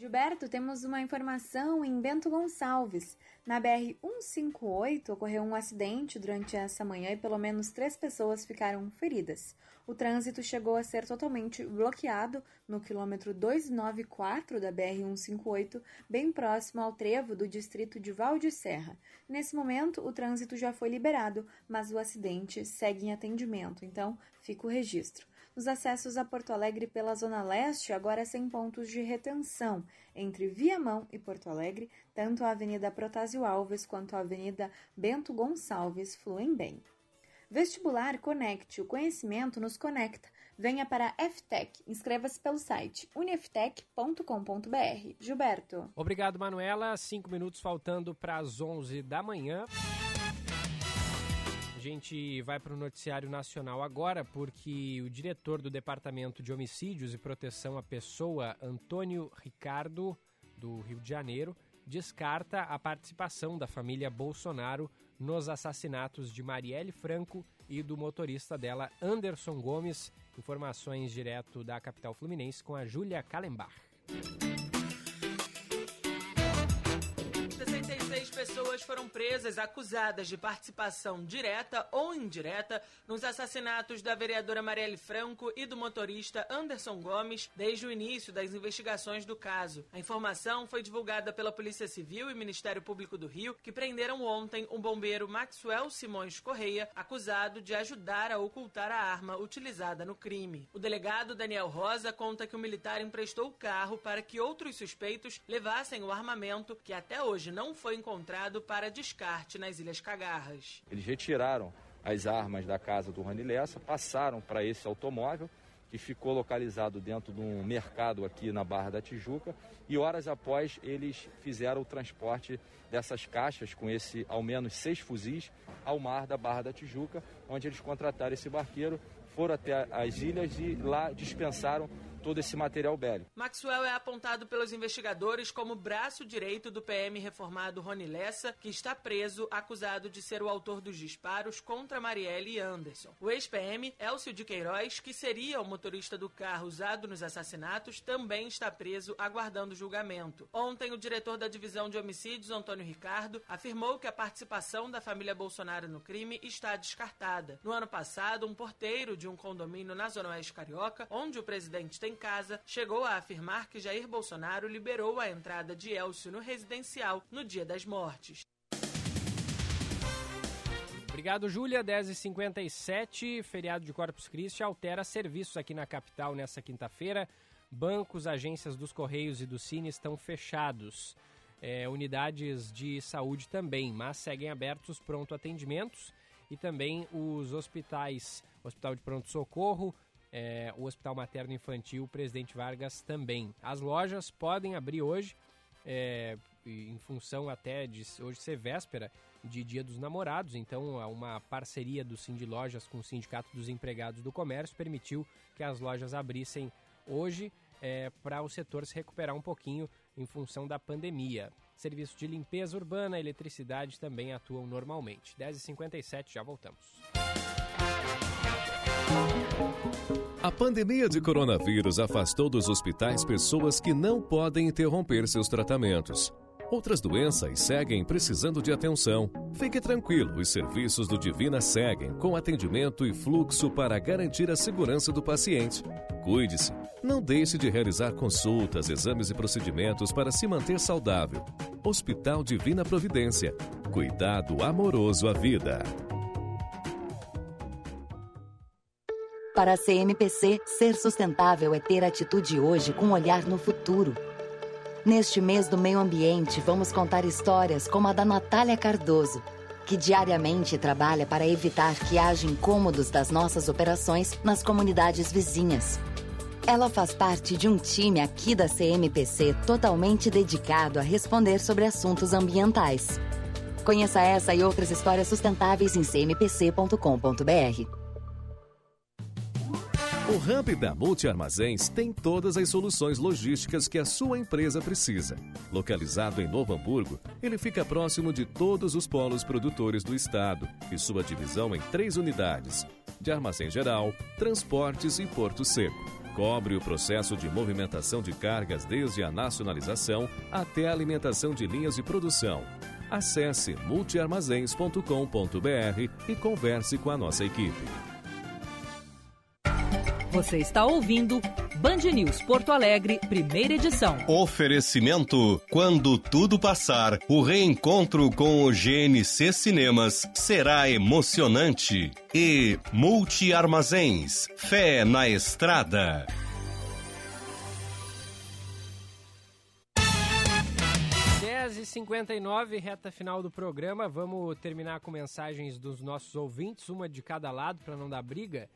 Gilberto, temos uma informação em Bento Gonçalves. Na BR-158 ocorreu um acidente durante essa manhã e pelo menos três pessoas ficaram feridas. O trânsito chegou a ser totalmente bloqueado no quilômetro 294 da BR-158, bem próximo ao trevo do distrito de Val de Serra. Nesse momento, o trânsito já foi liberado, mas o acidente segue em atendimento, então fica o registro. Os acessos a Porto Alegre pela Zona Leste agora sem pontos de retenção. Entre Viamão e Porto Alegre, tanto a Avenida Protásio Alves quanto a Avenida Bento Gonçalves fluem bem. Vestibular Conecte. O conhecimento nos conecta. Venha para a FTech. Inscreva-se pelo site uniftech.com.br. Gilberto. Obrigado, Manuela. Cinco minutos faltando para as 11 da manhã. Gente vai para o noticiário nacional agora, porque o diretor do Departamento de Homicídios e Proteção à Pessoa, Antônio Ricardo, do Rio de Janeiro, descarta a participação da família Bolsonaro nos assassinatos de Marielle Franco e do motorista dela, Anderson Gomes. Informações direto da capital fluminense com a Júlia Kallenbach. Pessoas foram presas acusadas de participação direta ou indireta nos assassinatos da vereadora Marielle Franco e do motorista Anderson Gomes desde o início das investigações do caso. A informação foi divulgada pela Polícia Civil e Ministério Público do Rio, que prenderam ontem o bombeiro Maxwell Simões Correia, acusado de ajudar a ocultar a arma utilizada no crime. O delegado Daniel Rosa conta que o militar emprestou o carro para que outros suspeitos levassem o armamento, que até hoje não foi encontrado para descarte nas Ilhas Cagarras. Eles retiraram as armas da casa do Rani Lessa, passaram para esse automóvel que ficou localizado dentro de um mercado aqui na Barra da Tijuca e horas após eles fizeram o transporte dessas caixas com esse ao menos seis fuzis ao mar da Barra da Tijuca, onde eles contrataram esse barqueiro, foram até as ilhas e lá dispensaram todo esse material bélico. Maxwell é apontado pelos investigadores como braço direito do PM reformado Rony Lessa, que está preso acusado de ser o autor dos disparos contra Marielle e Anderson. O ex-PM, Elcio de Queiroz, que seria o motorista do carro usado nos assassinatos, também está preso aguardando julgamento. Ontem, o diretor da divisão de homicídios, Antônio Ricardo, afirmou que a participação da família Bolsonaro no crime está descartada. No ano passado, um porteiro de um condomínio na Zona Oeste Carioca, onde o presidente tem em casa, chegou a afirmar que Jair Bolsonaro liberou a entrada de Elcio no residencial no dia das mortes. Obrigado, Júlia. 10h57, feriado de Corpus Christi altera serviços aqui na capital nessa quinta-feira. Bancos, agências dos Correios e do Cine estão fechados. É, unidades de saúde também, mas seguem abertos pronto atendimentos e também os hospitais, Hospital de Pronto Socorro, é, o Hospital Materno Infantil Presidente Vargas também. As lojas podem abrir hoje, é, em função até de hoje ser véspera de Dia dos Namorados, então uma parceria do Cindy Lojas com o Sindicato dos Empregados do Comércio permitiu que as lojas abrissem hoje é, para o setor se recuperar um pouquinho em função da pandemia. Serviços de limpeza urbana e eletricidade também atuam normalmente. 10h57, já voltamos. A pandemia de coronavírus afastou dos hospitais pessoas que não podem interromper seus tratamentos. Outras doenças seguem precisando de atenção. Fique tranquilo, os serviços do Divina seguem com atendimento e fluxo para garantir a segurança do paciente. Cuide-se. Não deixe de realizar consultas, exames e procedimentos para se manter saudável. Hospital Divina Providência. Cuidado amoroso à vida. Para a CMPC, ser sustentável é ter atitude hoje com olhar no futuro. Neste mês do meio ambiente, vamos contar histórias como a da Natália Cardoso, que diariamente trabalha para evitar que haja incômodos das nossas operações nas comunidades vizinhas. Ela faz parte de um time aqui da CMPC totalmente dedicado a responder sobre assuntos ambientais. Conheça essa e outras histórias sustentáveis em cmpc.com.br. O Ramp da Multi Armazéns tem todas as soluções logísticas que a sua empresa precisa. Localizado em Novo Hamburgo, ele fica próximo de todos os polos produtores do estado e sua divisão em três unidades: de armazém geral, transportes e porto seco. Cobre o processo de movimentação de cargas desde a nacionalização até a alimentação de linhas de produção. Acesse multiarmazéns.com.br e converse com a nossa equipe. Você está ouvindo Band News Porto Alegre, primeira edição. Oferecimento: quando tudo passar, o reencontro com o GNC Cinemas será emocionante. E Multi Armazéns, fé na estrada. e 59 reta final do programa. Vamos terminar com mensagens dos nossos ouvintes, uma de cada lado para não dar briga.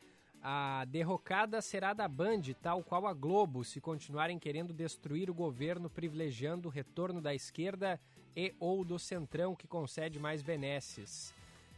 A derrocada será da Band, tal qual a Globo, se continuarem querendo destruir o governo, privilegiando o retorno da esquerda e ou do centrão que concede mais benesses.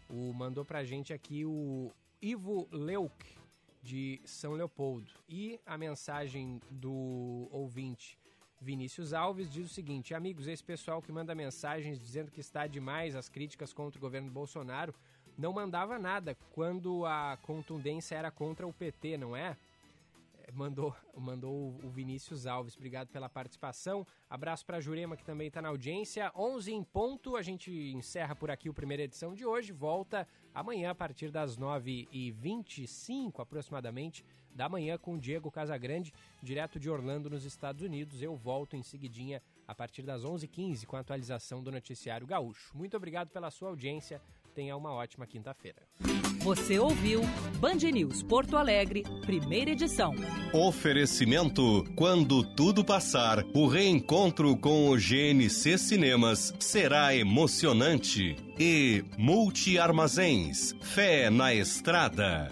O mandou pra gente aqui o Ivo Leuk de São Leopoldo. E a mensagem do ouvinte Vinícius Alves diz o seguinte: Amigos, esse pessoal que manda mensagens dizendo que está demais as críticas contra o governo Bolsonaro não mandava nada quando a contundência era contra o PT, não é? é mandou, mandou o Vinícius Alves. Obrigado pela participação. Abraço para a Jurema, que também está na audiência. 11 em ponto. A gente encerra por aqui a primeira edição de hoje. Volta amanhã a partir das 9h25 aproximadamente da manhã com o Diego Casagrande, direto de Orlando, nos Estados Unidos. Eu volto em seguidinha a partir das 11h15 com a atualização do Noticiário Gaúcho. Muito obrigado pela sua audiência. Tenha uma ótima quinta-feira. Você ouviu Band News Porto Alegre, primeira edição. Oferecimento: quando tudo passar, o reencontro com o GNC Cinemas será emocionante. E Multi Armazéns, fé na estrada.